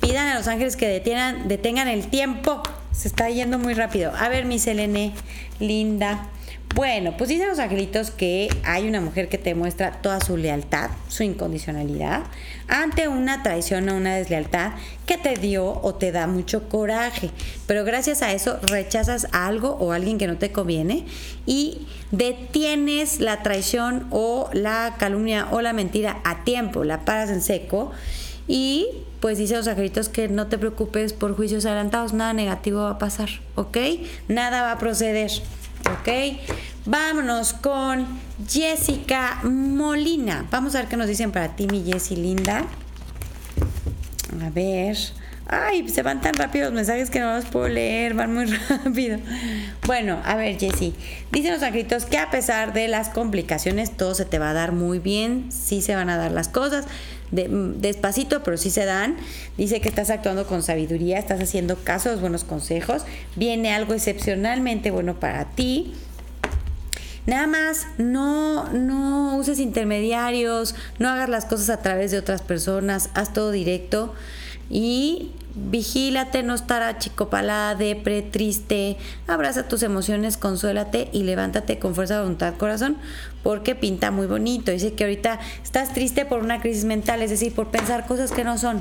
Speaker 1: Pidan a los ángeles que detengan, detengan el tiempo se está yendo muy rápido. A ver, mi Selene, linda. Bueno, pues dicen los angelitos que hay una mujer que te muestra toda su lealtad, su incondicionalidad, ante una traición o una deslealtad que te dio o te da mucho coraje. Pero gracias a eso rechazas algo o alguien que no te conviene y detienes la traición o la calumnia o la mentira a tiempo, la paras en seco y pues dice los angelitos que no te preocupes por juicios adelantados, nada negativo va a pasar, ¿ok? Nada va a proceder, ¿ok? Vámonos con Jessica Molina. Vamos a ver qué nos dicen para ti, mi Jessie linda. A ver. Ay, se van tan rápido los mensajes que no los puedo leer, van muy (laughs) rápido. Bueno, a ver, Jessie. Dicen los angelitos que a pesar de las complicaciones, todo se te va a dar muy bien. Sí se van a dar las cosas despacito, pero sí se dan. Dice que estás actuando con sabiduría, estás haciendo caso a los buenos consejos. Viene algo excepcionalmente bueno para ti. Nada más, no, no uses intermediarios, no hagas las cosas a través de otras personas, haz todo directo. y vigílate, no estar achicopalada, depre, triste, abraza tus emociones, consuélate y levántate con fuerza de voluntad, corazón, porque pinta muy bonito. Dice que ahorita estás triste por una crisis mental, es decir, por pensar cosas que no son,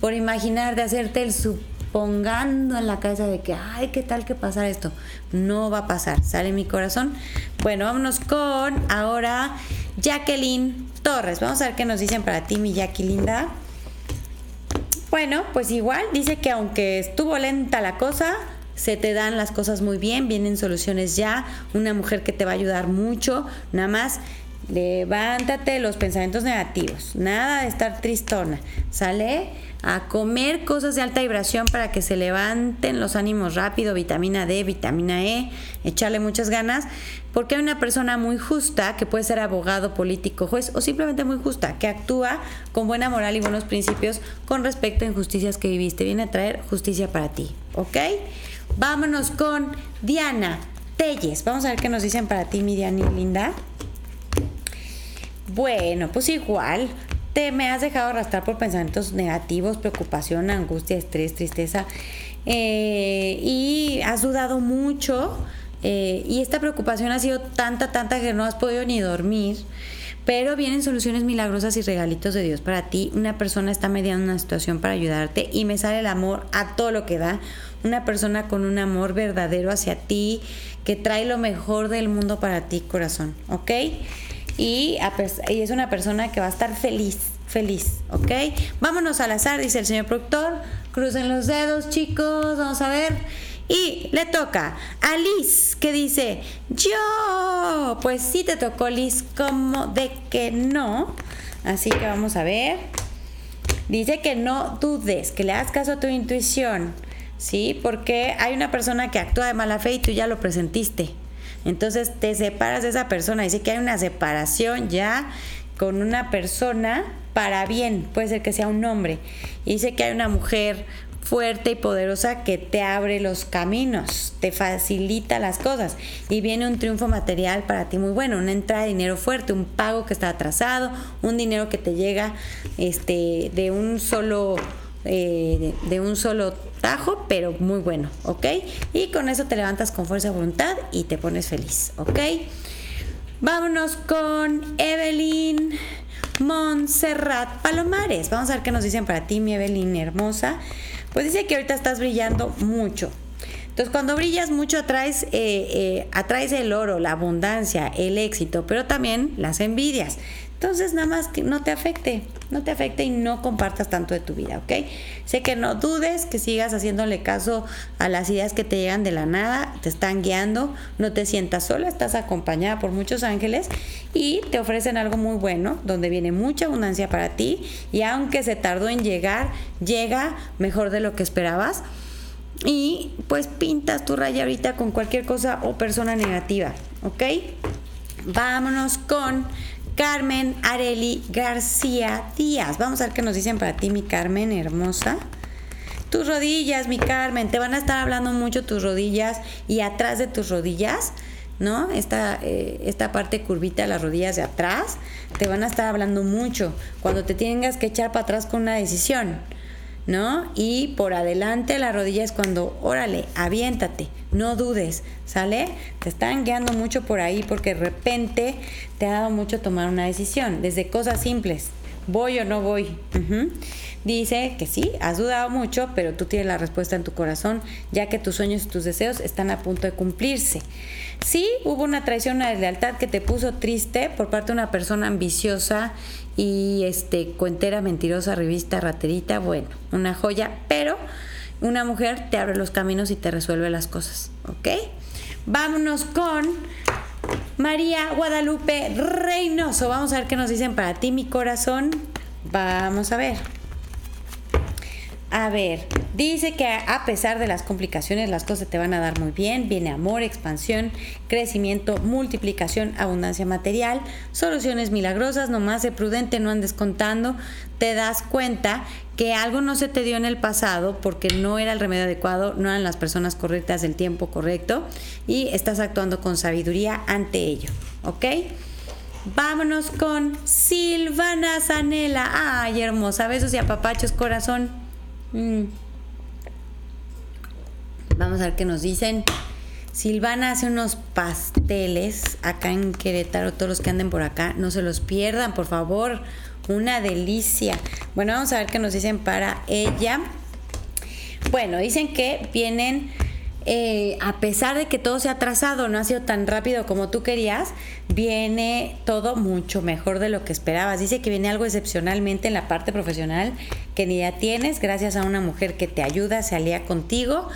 Speaker 1: por imaginar de hacerte el supongando en la cabeza de que, ay, ¿qué tal que pasar esto? No va a pasar, sale mi corazón. Bueno, vámonos con ahora Jacqueline Torres. Vamos a ver qué nos dicen para ti, mi Jackie. Bueno, pues igual dice que aunque estuvo lenta la cosa, se te dan las cosas muy bien, vienen soluciones ya, una mujer que te va a ayudar mucho, nada más levántate los pensamientos negativos, nada de estar tristona, sale a comer cosas de alta vibración para que se levanten los ánimos rápido, vitamina D, vitamina E, echarle muchas ganas, porque hay una persona muy justa, que puede ser abogado, político, juez o simplemente muy justa, que actúa con buena moral y buenos principios con respecto a injusticias que viviste. Viene a traer justicia para ti, ¿ok? Vámonos con Diana Telles. Vamos a ver qué nos dicen para ti, mi Diana linda. Bueno, pues igual, te me has dejado arrastrar por pensamientos negativos, preocupación, angustia, estrés, tristeza, eh, y has dudado mucho eh, y esta preocupación ha sido tanta, tanta que no has podido ni dormir. Pero vienen soluciones milagrosas y regalitos de Dios para ti. Una persona está mediando una situación para ayudarte y me sale el amor a todo lo que da. Una persona con un amor verdadero hacia ti que trae lo mejor del mundo para ti, corazón. ¿Ok? Y, es una persona que va a estar feliz, feliz. ¿Ok? Vámonos al azar, dice el señor productor. Crucen los dedos, chicos. Vamos a ver. Y le toca a Liz, que dice, yo, pues sí te tocó Liz, como de que no. Así que vamos a ver. Dice que no dudes, que le hagas caso a tu intuición, ¿sí? Porque hay una persona que actúa de mala fe y tú ya lo presentiste. Entonces te separas de esa persona. Dice que hay una separación ya con una persona para bien. Puede ser que sea un hombre. Y dice que hay una mujer fuerte y poderosa que te abre los caminos, te facilita las cosas y viene un triunfo material para ti muy bueno, una entrada de dinero fuerte, un pago que está atrasado, un dinero que te llega este, de un solo eh, de un solo tajo, pero muy bueno, ¿ok? Y con eso te levantas con fuerza de voluntad y te pones feliz, ¿ok? Vámonos con Evelyn Montserrat Palomares. Vamos a ver qué nos dicen para ti, mi Evelyn hermosa. Pues dice que ahorita estás brillando mucho. Entonces, cuando brillas mucho atraes, eh, eh, atraes el oro, la abundancia, el éxito, pero también las envidias. Entonces, nada más que no te afecte, no te afecte y no compartas tanto de tu vida, ¿ok? Sé que no dudes, que sigas haciéndole caso a las ideas que te llegan de la nada, te están guiando, no te sientas sola, estás acompañada por muchos ángeles y te ofrecen algo muy bueno, donde viene mucha abundancia para ti y aunque se tardó en llegar, llega mejor de lo que esperabas. Y pues pintas tu raya ahorita con cualquier cosa o persona negativa, ¿ok? Vámonos con Carmen Areli García Díaz. Vamos a ver qué nos dicen para ti, mi Carmen hermosa. Tus rodillas, mi Carmen, te van a estar hablando mucho tus rodillas y atrás de tus rodillas, ¿no? Esta, eh, esta parte curvita de las rodillas de atrás, te van a estar hablando mucho cuando te tengas que echar para atrás con una decisión. ¿No? Y por adelante la rodilla es cuando, órale, aviéntate, no dudes, ¿sale? Te están guiando mucho por ahí porque de repente te ha dado mucho tomar una decisión, desde cosas simples, voy o no voy. Dice que sí, has dudado mucho, pero tú tienes la respuesta en tu corazón, ya que tus sueños y tus deseos están a punto de cumplirse. Sí, hubo una traición, una deslealtad que te puso triste por parte de una persona ambiciosa y este cuentera, mentirosa, revista, raterita, bueno, una joya, pero una mujer te abre los caminos y te resuelve las cosas, ¿ok? Vámonos con María Guadalupe Reynoso. Vamos a ver qué nos dicen para ti, mi corazón. Vamos a ver. A ver, dice que a pesar de las complicaciones las cosas te van a dar muy bien. Viene amor, expansión, crecimiento, multiplicación, abundancia material, soluciones milagrosas. Nomás de prudente, no andes contando. Te das cuenta que algo no se te dio en el pasado porque no era el remedio adecuado, no eran las personas correctas del tiempo correcto y estás actuando con sabiduría ante ello. ¿Ok? Vámonos con Silvana Zanela. Ay, hermosa. Besos y apapachos, corazón. Mm. Vamos a ver qué nos dicen. Silvana hace unos pasteles acá en Querétaro. Todos los que anden por acá, no se los pierdan, por favor. Una delicia. Bueno, vamos a ver qué nos dicen para ella. Bueno, dicen que vienen eh, a pesar de que todo se ha trazado, no ha sido tan rápido como tú querías, viene todo mucho mejor de lo que esperabas. Dice que viene algo excepcionalmente en la parte profesional que ni ya tienes, gracias a una mujer que te ayuda, se alía contigo.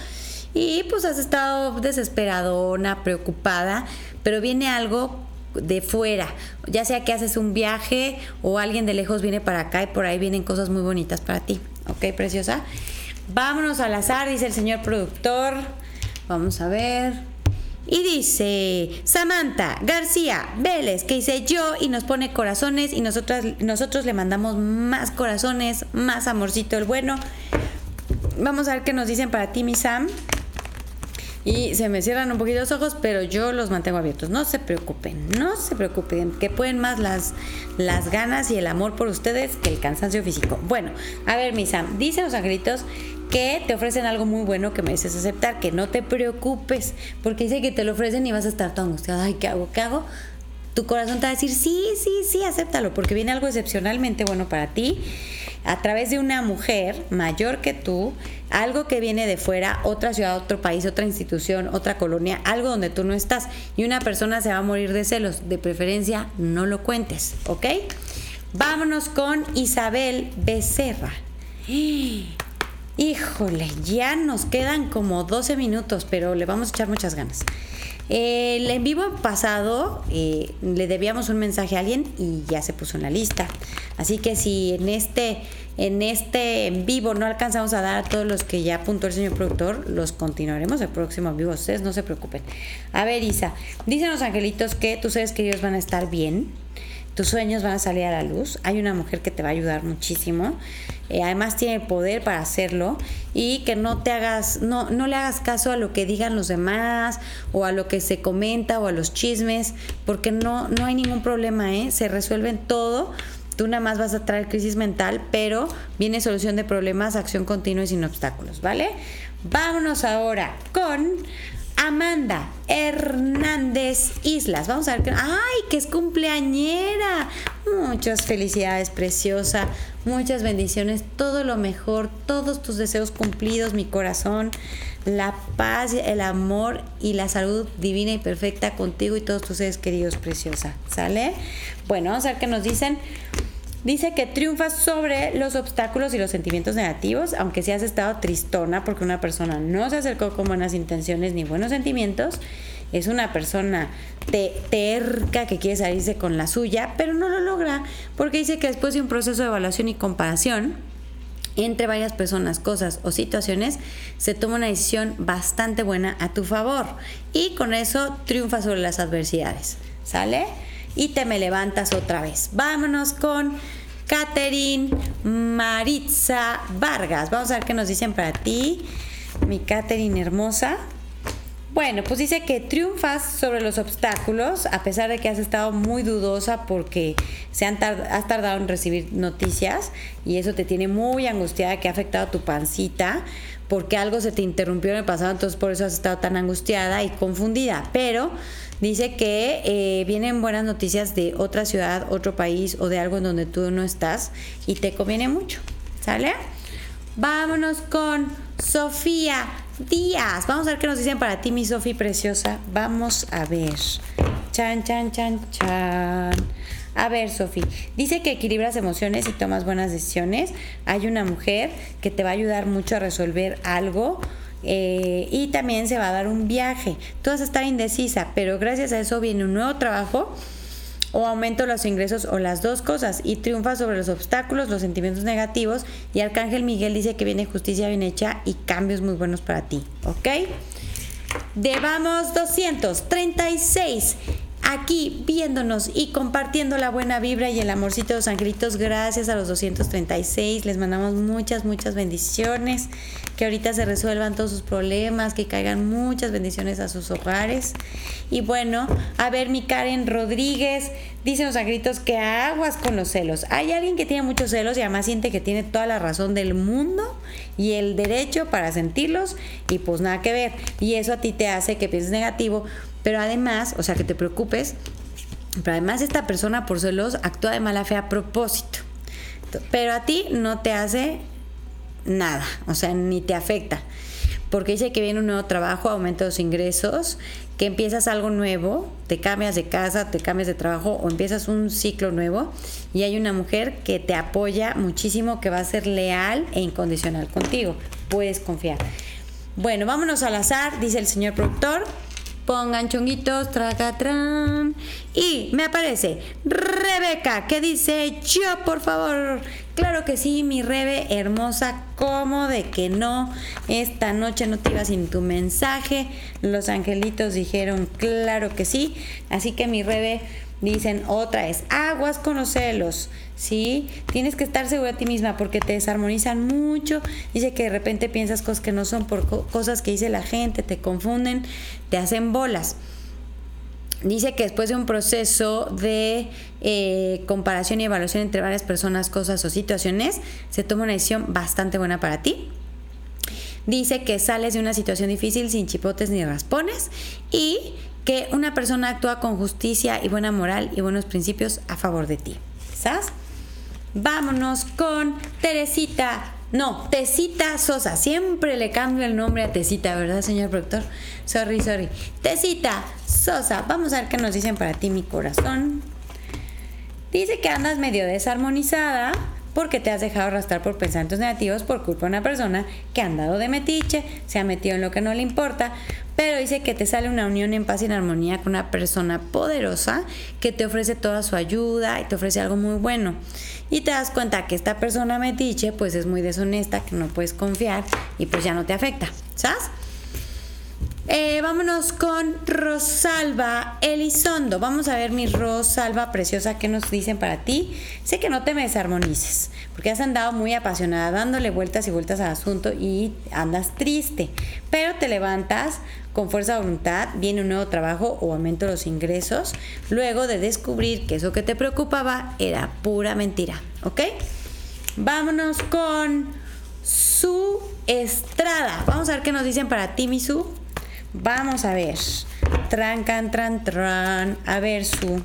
Speaker 1: Y pues has estado desesperadona, preocupada, pero viene algo de fuera, ya sea que haces un viaje o alguien de lejos viene para acá y por ahí vienen cosas muy bonitas para ti. ¿Ok, preciosa? Vámonos al azar, dice el señor productor. Vamos a ver. Y dice Samantha García Vélez, que dice yo y nos pone corazones y nosotras, nosotros le mandamos más corazones, más amorcito el bueno. Vamos a ver qué nos dicen para ti, mi Sam. Y se me cierran un poquito los ojos, pero yo los mantengo abiertos. No se preocupen, no se preocupen, que pueden más las, las ganas y el amor por ustedes que el cansancio físico. Bueno, a ver, mi Sam, dicen los angelitos que te ofrecen algo muy bueno que mereces aceptar, que no te preocupes, porque dice que te lo ofrecen y vas a estar todo angustiada, ay, ¿qué hago? ¿Qué hago? Tu corazón te va a decir, sí, sí, sí, acéptalo, porque viene algo excepcionalmente bueno para ti, a través de una mujer mayor que tú, algo que viene de fuera, otra ciudad, otro país, otra institución, otra colonia, algo donde tú no estás, y una persona se va a morir de celos, de preferencia no lo cuentes, ¿ok? Vámonos con Isabel Becerra. Híjole, ya nos quedan como 12 minutos, pero le vamos a echar muchas ganas. El en vivo pasado eh, le debíamos un mensaje a alguien y ya se puso en la lista. Así que si en este, en este en vivo no alcanzamos a dar a todos los que ya apuntó el señor productor, los continuaremos el próximo en vivo. Ustedes no se preocupen. A ver, Isa, dicen los angelitos que tus seres queridos van a estar bien tus sueños van a salir a la luz. Hay una mujer que te va a ayudar muchísimo. Eh, además tiene el poder para hacerlo y que no te hagas, no, no le hagas caso a lo que digan los demás o a lo que se comenta o a los chismes, porque no, no hay ningún problema, ¿eh? se resuelven todo. Tú nada más vas a traer crisis mental, pero viene solución de problemas, acción continua y sin obstáculos, ¿vale? Vámonos ahora con Amanda Hernández Islas. Vamos a ver. ¡Ay, que es cumpleañera! Muchas felicidades, preciosa. Muchas bendiciones. Todo lo mejor. Todos tus deseos cumplidos, mi corazón. La paz, el amor y la salud divina y perfecta contigo y todos tus seres queridos, preciosa. ¿Sale? Bueno, vamos a ver qué nos dicen. Dice que triunfas sobre los obstáculos y los sentimientos negativos, aunque si has estado tristona porque una persona no se acercó con buenas intenciones ni buenos sentimientos. Es una persona terca que quiere salirse con la suya, pero no lo logra porque dice que después de un proceso de evaluación y comparación, entre varias personas, cosas o situaciones, se toma una decisión bastante buena a tu favor y con eso triunfa sobre las adversidades. ¿Sale? y te me levantas otra vez. Vámonos con Catherine Maritza Vargas. Vamos a ver qué nos dicen para ti, mi Catherine hermosa. Bueno, pues dice que triunfas sobre los obstáculos, a pesar de que has estado muy dudosa porque se han has tardado en recibir noticias y eso te tiene muy angustiada, que ha afectado tu pancita, porque algo se te interrumpió en el pasado, entonces por eso has estado tan angustiada y confundida. Pero Dice que eh, vienen buenas noticias de otra ciudad, otro país o de algo en donde tú no estás y te conviene mucho. ¿Sale? Vámonos con Sofía Díaz. Vamos a ver qué nos dicen para ti, mi Sofía preciosa. Vamos a ver. Chan, chan, chan, chan. A ver, Sofía, dice que equilibras emociones y tomas buenas decisiones. Hay una mujer que te va a ayudar mucho a resolver algo eh, y también se va a dar un viaje. Tú vas a estar indecisa, pero gracias a eso viene un nuevo trabajo o aumento los ingresos o las dos cosas y triunfa sobre los obstáculos, los sentimientos negativos y Arcángel Miguel dice que viene justicia bien hecha y cambios muy buenos para ti, ¿ok? Debamos 236 aquí viéndonos y compartiendo la buena vibra y el amorcito de los angelitos. Gracias a los 236. Les mandamos muchas, muchas bendiciones. Que ahorita se resuelvan todos sus problemas, que caigan muchas bendiciones a sus hogares. Y bueno, a ver, mi Karen Rodríguez dice los angelitos que aguas con los celos. Hay alguien que tiene muchos celos y además siente que tiene toda la razón del mundo y el derecho para sentirlos y pues nada que ver. Y eso a ti te hace que pienses negativo, pero además, o sea, que te preocupes, pero además esta persona por celos actúa de mala fe a propósito. Pero a ti no te hace nada, o sea, ni te afecta. Porque dice que viene un nuevo trabajo, aumento de los ingresos, que empiezas algo nuevo, te cambias de casa, te cambias de trabajo o empiezas un ciclo nuevo y hay una mujer que te apoya muchísimo, que va a ser leal e incondicional contigo. Puedes confiar. Bueno, vámonos al azar, dice el señor productor. Pongan chonguitos, tracatran. Y me aparece Rebeca, que dice, yo por favor. Claro que sí, mi Rebe hermosa, ¿cómo de que no? Esta noche no te iba sin tu mensaje. Los angelitos dijeron, claro que sí. Así que mi Rebe Dicen otra es aguas con los celos, ¿sí? Tienes que estar segura de ti misma porque te desarmonizan mucho. Dice que de repente piensas cosas que no son por cosas que dice la gente, te confunden, te hacen bolas. Dice que después de un proceso de eh, comparación y evaluación entre varias personas, cosas o situaciones, se toma una decisión bastante buena para ti. Dice que sales de una situación difícil sin chipotes ni raspones y que una persona actúa con justicia y buena moral y buenos principios a favor de ti. ¿Sabes? Vámonos con Teresita. No, Tesita Sosa. Siempre le cambio el nombre a Tesita, ¿verdad, señor productor? Sorry, sorry. Tesita Sosa. Vamos a ver qué nos dicen para ti, mi corazón. Dice que andas medio desarmonizada porque te has dejado arrastrar por pensamientos negativos por culpa de una persona que ha andado de metiche, se ha metido en lo que no le importa, pero dice que te sale una unión en paz y en armonía con una persona poderosa que te ofrece toda su ayuda y te ofrece algo muy bueno. Y te das cuenta que esta persona metiche pues es muy deshonesta, que no puedes confiar y pues ya no te afecta, ¿sabes? Eh, vámonos con Rosalba Elizondo. Vamos a ver mi Rosalba preciosa, ¿qué nos dicen para ti? Sé que no te me desarmonices, porque has andado muy apasionada, dándole vueltas y vueltas al asunto y andas triste, pero te levantas con fuerza de voluntad, viene un nuevo trabajo o aumento de los ingresos, luego de descubrir que eso que te preocupaba era pura mentira, ¿ok? Vámonos con su Estrada. Vamos a ver qué nos dicen para ti, mi Su. Vamos a ver. Trancan, tran, tran. A ver, su.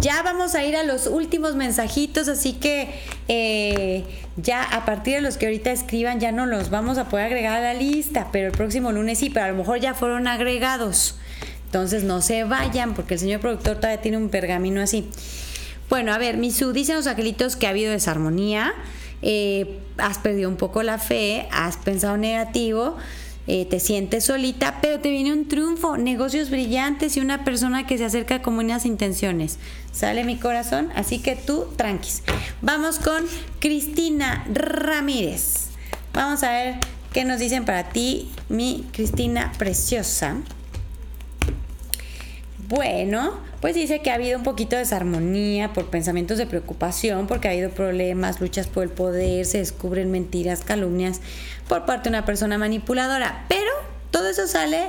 Speaker 1: Ya vamos a ir a los últimos mensajitos, así que eh, ya a partir de los que ahorita escriban ya no los vamos a poder agregar a la lista, pero el próximo lunes sí, pero a lo mejor ya fueron agregados. Entonces no se vayan porque el señor productor todavía tiene un pergamino así. Bueno, a ver, Misu, dicen los angelitos que ha habido desarmonía, eh, has perdido un poco la fe, has pensado negativo eh, te sientes solita, pero te viene un triunfo, negocios brillantes y una persona que se acerca con buenas intenciones. Sale mi corazón, así que tú tranquis. Vamos con Cristina Ramírez. Vamos a ver qué nos dicen para ti, mi Cristina preciosa. Bueno, pues dice que ha habido un poquito de desarmonía por pensamientos de preocupación, porque ha habido problemas, luchas por el poder, se descubren mentiras, calumnias por parte de una persona manipuladora. Pero todo eso sale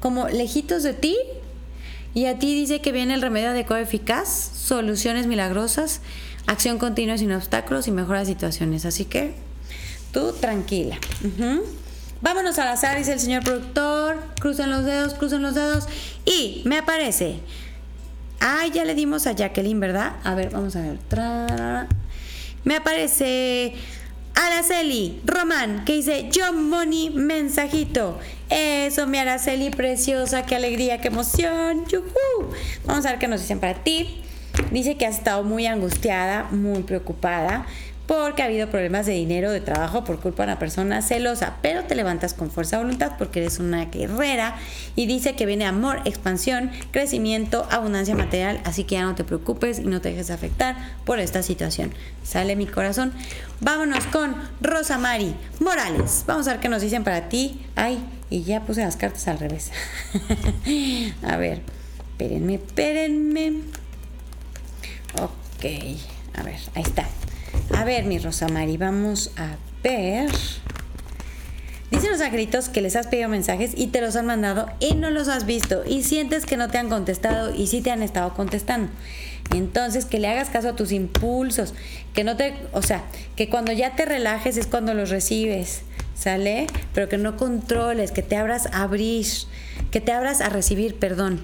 Speaker 1: como lejitos de ti y a ti dice que viene el remedio adecuado eficaz, soluciones milagrosas, acción continua sin obstáculos y mejora situaciones. Así que tú tranquila. Vámonos al azar, dice el señor productor. Crucen los dedos, crucen los dedos. Y me aparece. Ay, ya le dimos a Jacqueline, ¿verdad? A ver, vamos a ver. Me aparece Araceli Román, que dice John Money mensajito. Eso, mi Araceli preciosa, qué alegría, qué emoción. Vamos a ver qué nos dicen para ti. Dice que has estado muy angustiada, muy preocupada porque ha habido problemas de dinero, de trabajo por culpa de una persona celosa, pero te levantas con fuerza de voluntad porque eres una guerrera y dice que viene amor, expansión, crecimiento, abundancia material, así que ya no te preocupes y no te dejes afectar por esta situación. Sale mi corazón. Vámonos con Rosa Mari Morales. Vamos a ver qué nos dicen para ti. Ay, y ya puse las cartas al revés. (laughs) a ver, espérenme, espérenme. Ok, a ver, ahí está. A ver, mi Rosa Mari, vamos a ver. Dicen los angelitos que les has pedido mensajes y te los han mandado y no los has visto y sientes que no te han contestado y sí te han estado contestando. Entonces, que le hagas caso a tus impulsos, que no te, o sea, que cuando ya te relajes es cuando los recibes, ¿sale? Pero que no controles, que te abras a abrir que te abras a recibir perdón.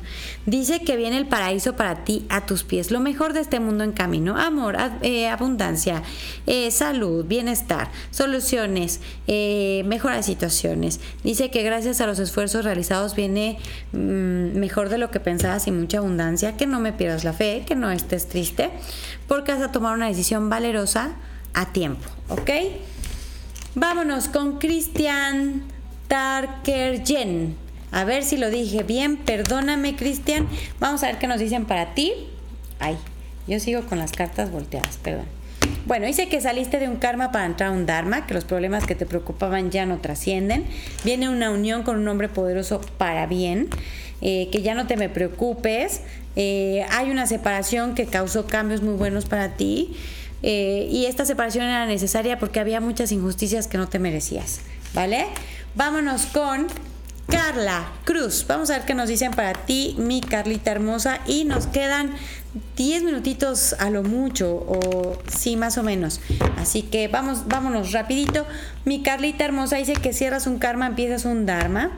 Speaker 1: Dice que viene el paraíso para ti a tus pies, lo mejor de este mundo en camino, amor, eh, abundancia, eh, salud, bienestar, soluciones, eh, mejoras situaciones. Dice que gracias a los esfuerzos realizados viene mm, mejor de lo que pensabas y mucha abundancia, que no me pierdas la fe, que no estés triste, porque vas a tomar una decisión valerosa a tiempo, ¿ok? Vámonos con Cristian Tarkerjen. A ver si lo dije bien. Perdóname, Cristian. Vamos a ver qué nos dicen para ti. Ay, yo sigo con las cartas volteadas, perdón. Bueno, dice que saliste de un karma para entrar a un dharma, que los problemas que te preocupaban ya no trascienden. Viene una unión con un hombre poderoso para bien. Eh, que ya no te me preocupes. Eh, hay una separación que causó cambios muy buenos para ti. Eh, y esta separación era necesaria porque había muchas injusticias que no te merecías. ¿Vale? Vámonos con Carla Cruz. Vamos a ver qué nos dicen para ti, mi Carlita hermosa. Y nos quedan 10 minutitos a lo mucho, o sí, más o menos. Así que vamos, vámonos rapidito. Mi Carlita hermosa dice que cierras un karma, empiezas un dharma.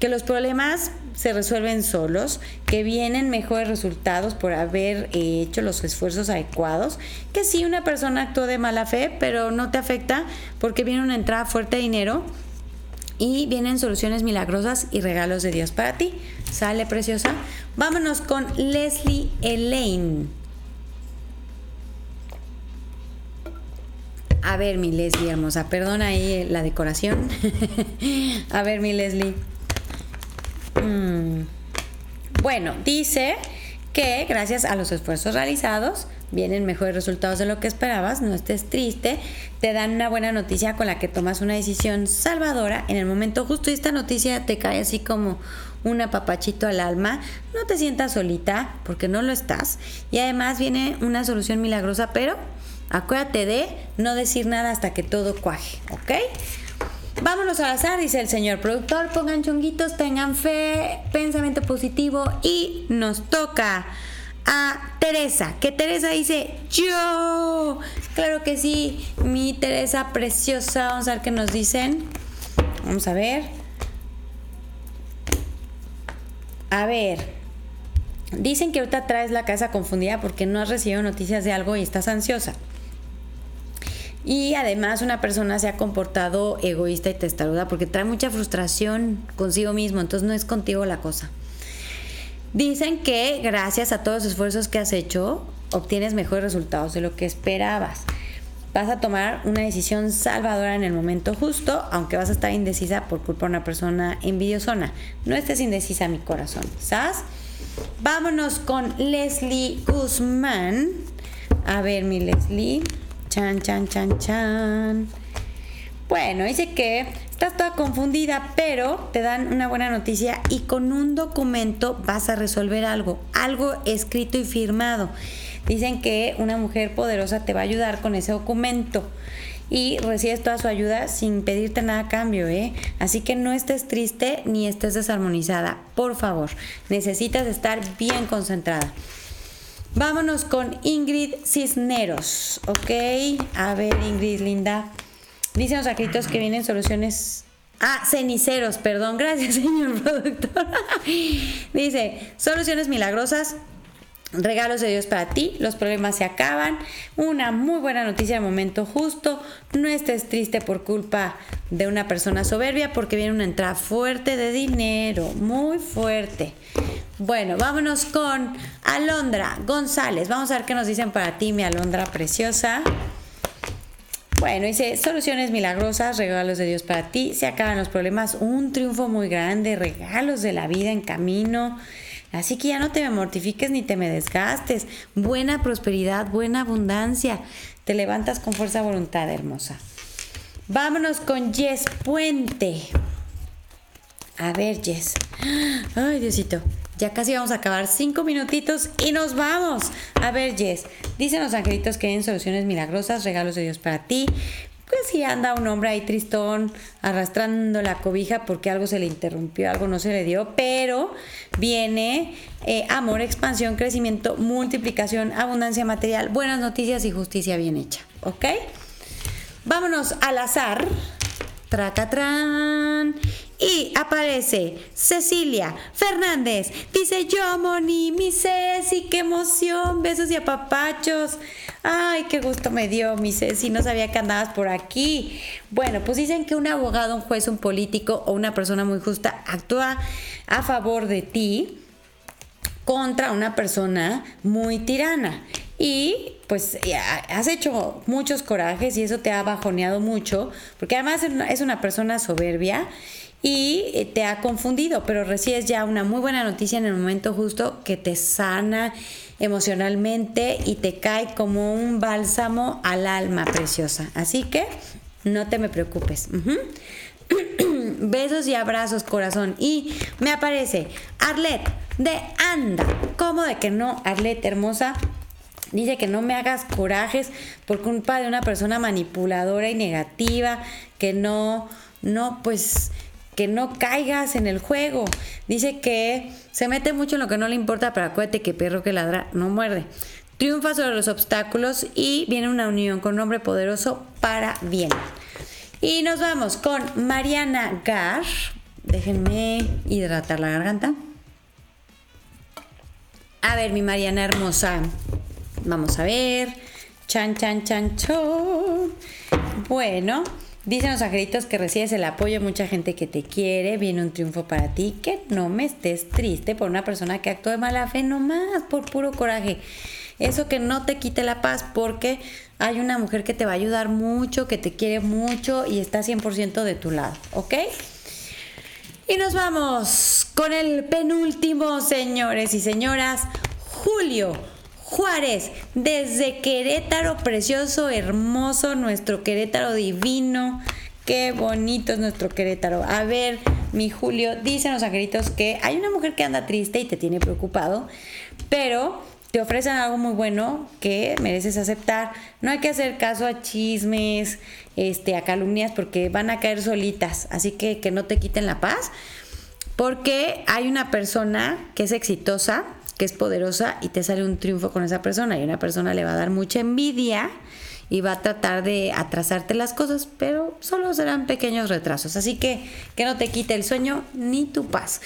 Speaker 1: Que los problemas se resuelven solos, que vienen mejores resultados por haber hecho los esfuerzos adecuados, que sí una persona actuó de mala fe, pero no te afecta porque viene una entrada fuerte de dinero y vienen soluciones milagrosas y regalos de Dios para ti. Sale preciosa. Vámonos con Leslie Elaine. A ver, mi Leslie hermosa, perdona ahí la decoración. (laughs) A ver, mi Leslie. Mm. Bueno, dice que gracias a los esfuerzos realizados vienen mejores resultados de lo que esperabas, no estés triste, te dan una buena noticia con la que tomas una decisión salvadora en el momento justo y esta noticia te cae así como un apapachito al alma, no te sientas solita porque no lo estás y además viene una solución milagrosa, pero acuérdate de no decir nada hasta que todo cuaje, ¿ok? Vámonos al azar, dice el señor productor. Pongan chonguitos, tengan fe, pensamiento positivo y nos toca a Teresa, que Teresa dice, yo, claro que sí, mi Teresa preciosa, vamos a ver qué nos dicen. Vamos a ver. A ver, dicen que ahorita traes la casa confundida porque no has recibido noticias de algo y estás ansiosa. Y además una persona se ha comportado egoísta y testaruda porque trae mucha frustración consigo mismo, entonces no es contigo la cosa. Dicen que gracias a todos los esfuerzos que has hecho, obtienes mejores resultados de lo que esperabas. Vas a tomar una decisión salvadora en el momento justo, aunque vas a estar indecisa por culpa de una persona envidiosona. No estés indecisa, mi corazón, ¿sabes? Vámonos con Leslie Guzmán. A ver, mi Leslie. Chan, chan, chan, chan. Bueno, dice que estás toda confundida, pero te dan una buena noticia y con un documento vas a resolver algo, algo escrito y firmado. Dicen que una mujer poderosa te va a ayudar con ese documento y recibes toda su ayuda sin pedirte nada a cambio, ¿eh? Así que no estés triste ni estés desarmonizada, por favor. Necesitas estar bien concentrada. Vámonos con Ingrid Cisneros, ¿ok? A ver, Ingrid, linda. Dicen los escritos que vienen soluciones. Ah, ceniceros, perdón, gracias, (laughs) señor productor. Dice, soluciones milagrosas, regalos de Dios para ti, los problemas se acaban, una muy buena noticia al momento justo, no estés triste por culpa de una persona soberbia porque viene una entrada fuerte de dinero, muy fuerte. Bueno, vámonos con Alondra González. Vamos a ver qué nos dicen para ti, mi Alondra preciosa. Bueno, dice, soluciones milagrosas, regalos de Dios para ti, se acaban los problemas, un triunfo muy grande, regalos de la vida en camino. Así que ya no te me mortifiques ni te me desgastes. Buena prosperidad, buena abundancia. Te levantas con fuerza voluntad, hermosa. Vámonos con Jess Puente. A ver, Jess. Ay, Diosito. Ya casi vamos a acabar. Cinco minutitos y nos vamos. A ver, Jess. Dicen los angelitos que hay soluciones milagrosas, regalos de Dios para ti. pues sí anda un hombre ahí tristón arrastrando la cobija porque algo se le interrumpió, algo no se le dio, pero viene eh, amor, expansión, crecimiento, multiplicación, abundancia material, buenas noticias y justicia bien hecha, ¿ok? Vámonos al azar. Tracatrán. Y aparece Cecilia Fernández. Dice yo, Moni, mi Ceci, qué emoción. Besos y apapachos. Ay, qué gusto me dio, mi Ceci. No sabía que andabas por aquí. Bueno, pues dicen que un abogado, un juez, un político o una persona muy justa actúa a favor de ti contra una persona muy tirana. Y pues has hecho muchos corajes y eso te ha bajoneado mucho, porque además es una persona soberbia y eh, te ha confundido, pero recibes ya una muy buena noticia en el momento justo que te sana emocionalmente y te cae como un bálsamo al alma preciosa. Así que no te me preocupes. (clears throat) Besos y abrazos, corazón. Y me aparece Arlet de Anda. ¿Cómo de que no, Arlet hermosa? Dice que no me hagas corajes por culpa de una persona manipuladora y negativa, que no, no, pues que no caigas en el juego. Dice que se mete mucho en lo que no le importa, pero acuérdate que perro que ladra no muerde. Triunfa sobre los obstáculos y viene una unión con un hombre poderoso para bien. Y nos vamos con Mariana Gar. Déjenme hidratar la garganta. A ver, mi Mariana hermosa. Vamos a ver. Chan, chan, chan, chan. Bueno, Dicen los angelitos que recibes el apoyo de mucha gente que te quiere, viene un triunfo para ti, que no me estés triste por una persona que actuó de mala fe, nomás por puro coraje. Eso que no te quite la paz porque hay una mujer que te va a ayudar mucho, que te quiere mucho y está 100% de tu lado, ¿ok? Y nos vamos con el penúltimo, señores y señoras, Julio. Juárez, desde Querétaro, precioso, hermoso, nuestro Querétaro divino. Qué bonito es nuestro Querétaro. A ver, mi Julio, dicen los angelitos que hay una mujer que anda triste y te tiene preocupado, pero te ofrecen algo muy bueno que mereces aceptar. No hay que hacer caso a chismes, este, a calumnias, porque van a caer solitas. Así que que no te quiten la paz. Porque hay una persona que es exitosa, que es poderosa y te sale un triunfo con esa persona y una persona le va a dar mucha envidia y va a tratar de atrasarte las cosas, pero solo serán pequeños retrasos. Así que que no te quite el sueño ni tu paz.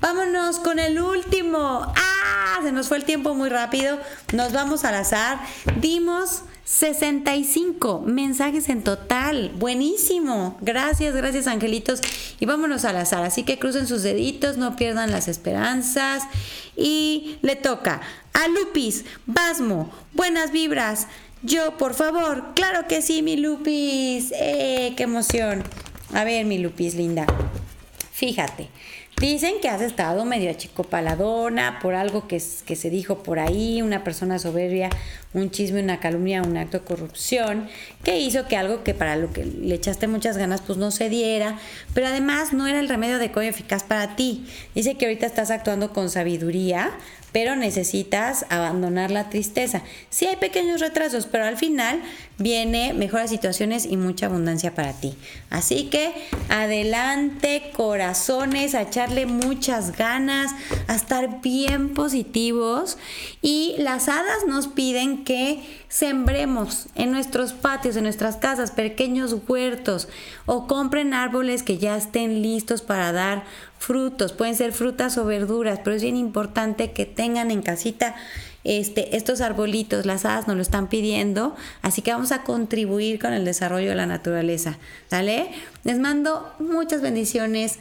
Speaker 1: Vámonos con el último. ¡Ah! Se nos fue el tiempo muy rápido. Nos vamos al azar. Dimos 65 mensajes en total. Buenísimo. Gracias, gracias angelitos. Y vámonos al azar. Así que crucen sus deditos, no pierdan las esperanzas. Y le toca a Lupis, Basmo, buenas vibras. Yo, por favor. Claro que sí, mi Lupis. ¡Eh, qué emoción! A ver, mi Lupis linda. Fíjate. Dicen que has estado medio achicopaladona por algo que, que se dijo por ahí, una persona soberbia, un chisme, una calumnia, un acto de corrupción, que hizo que algo que para lo que le echaste muchas ganas pues no se diera, pero además no era el remedio adecuado eficaz para ti. Dice que ahorita estás actuando con sabiduría, pero necesitas abandonar la tristeza. Sí hay pequeños retrasos, pero al final viene mejores situaciones y mucha abundancia para ti. Así que adelante, corazones, a echarle muchas ganas, a estar bien positivos. Y las hadas nos piden que sembremos en nuestros patios, en nuestras casas, pequeños huertos o compren árboles que ya estén listos para dar frutos, pueden ser frutas o verduras, pero es bien importante que tengan en casita este, estos arbolitos, las hadas nos lo están pidiendo, así que vamos a contribuir con el desarrollo de la naturaleza. Les mando muchas bendiciones,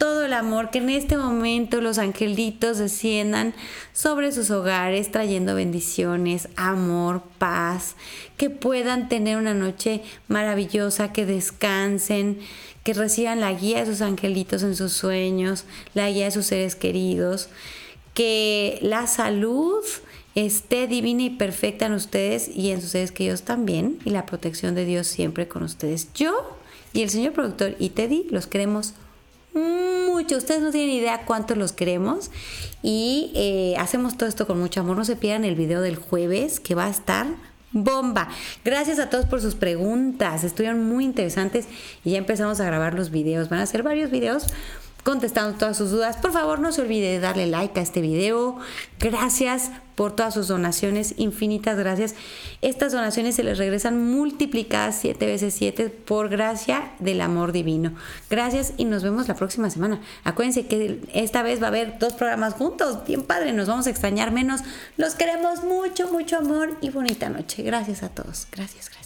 Speaker 1: todo el amor que en este momento los angelitos desciendan sobre sus hogares, trayendo bendiciones, amor, paz, que puedan tener una noche maravillosa, que descansen, que reciban la guía de sus angelitos en sus sueños, la guía de sus seres queridos, que la salud esté divina y perfecta en ustedes y en sus seres queridos también, y la protección de Dios siempre con ustedes. Yo y el señor productor y Teddy los queremos mucho. Ustedes no tienen idea cuánto los queremos. Y eh, hacemos todo esto con mucho amor. No se pierdan el video del jueves que va a estar bomba. Gracias a todos por sus preguntas. Estuvieron muy interesantes y ya empezamos a grabar los videos. Van a ser varios videos contestando todas sus dudas. Por favor, no se olvide de darle like a este video. Gracias por todas sus donaciones, infinitas gracias. Estas donaciones se les regresan multiplicadas 7 veces 7 por gracia del amor divino. Gracias y nos vemos la próxima semana. Acuérdense que esta vez va a haber dos programas juntos. Bien padre, nos vamos a extrañar menos. Los queremos mucho, mucho amor y bonita noche. Gracias a todos. Gracias, gracias.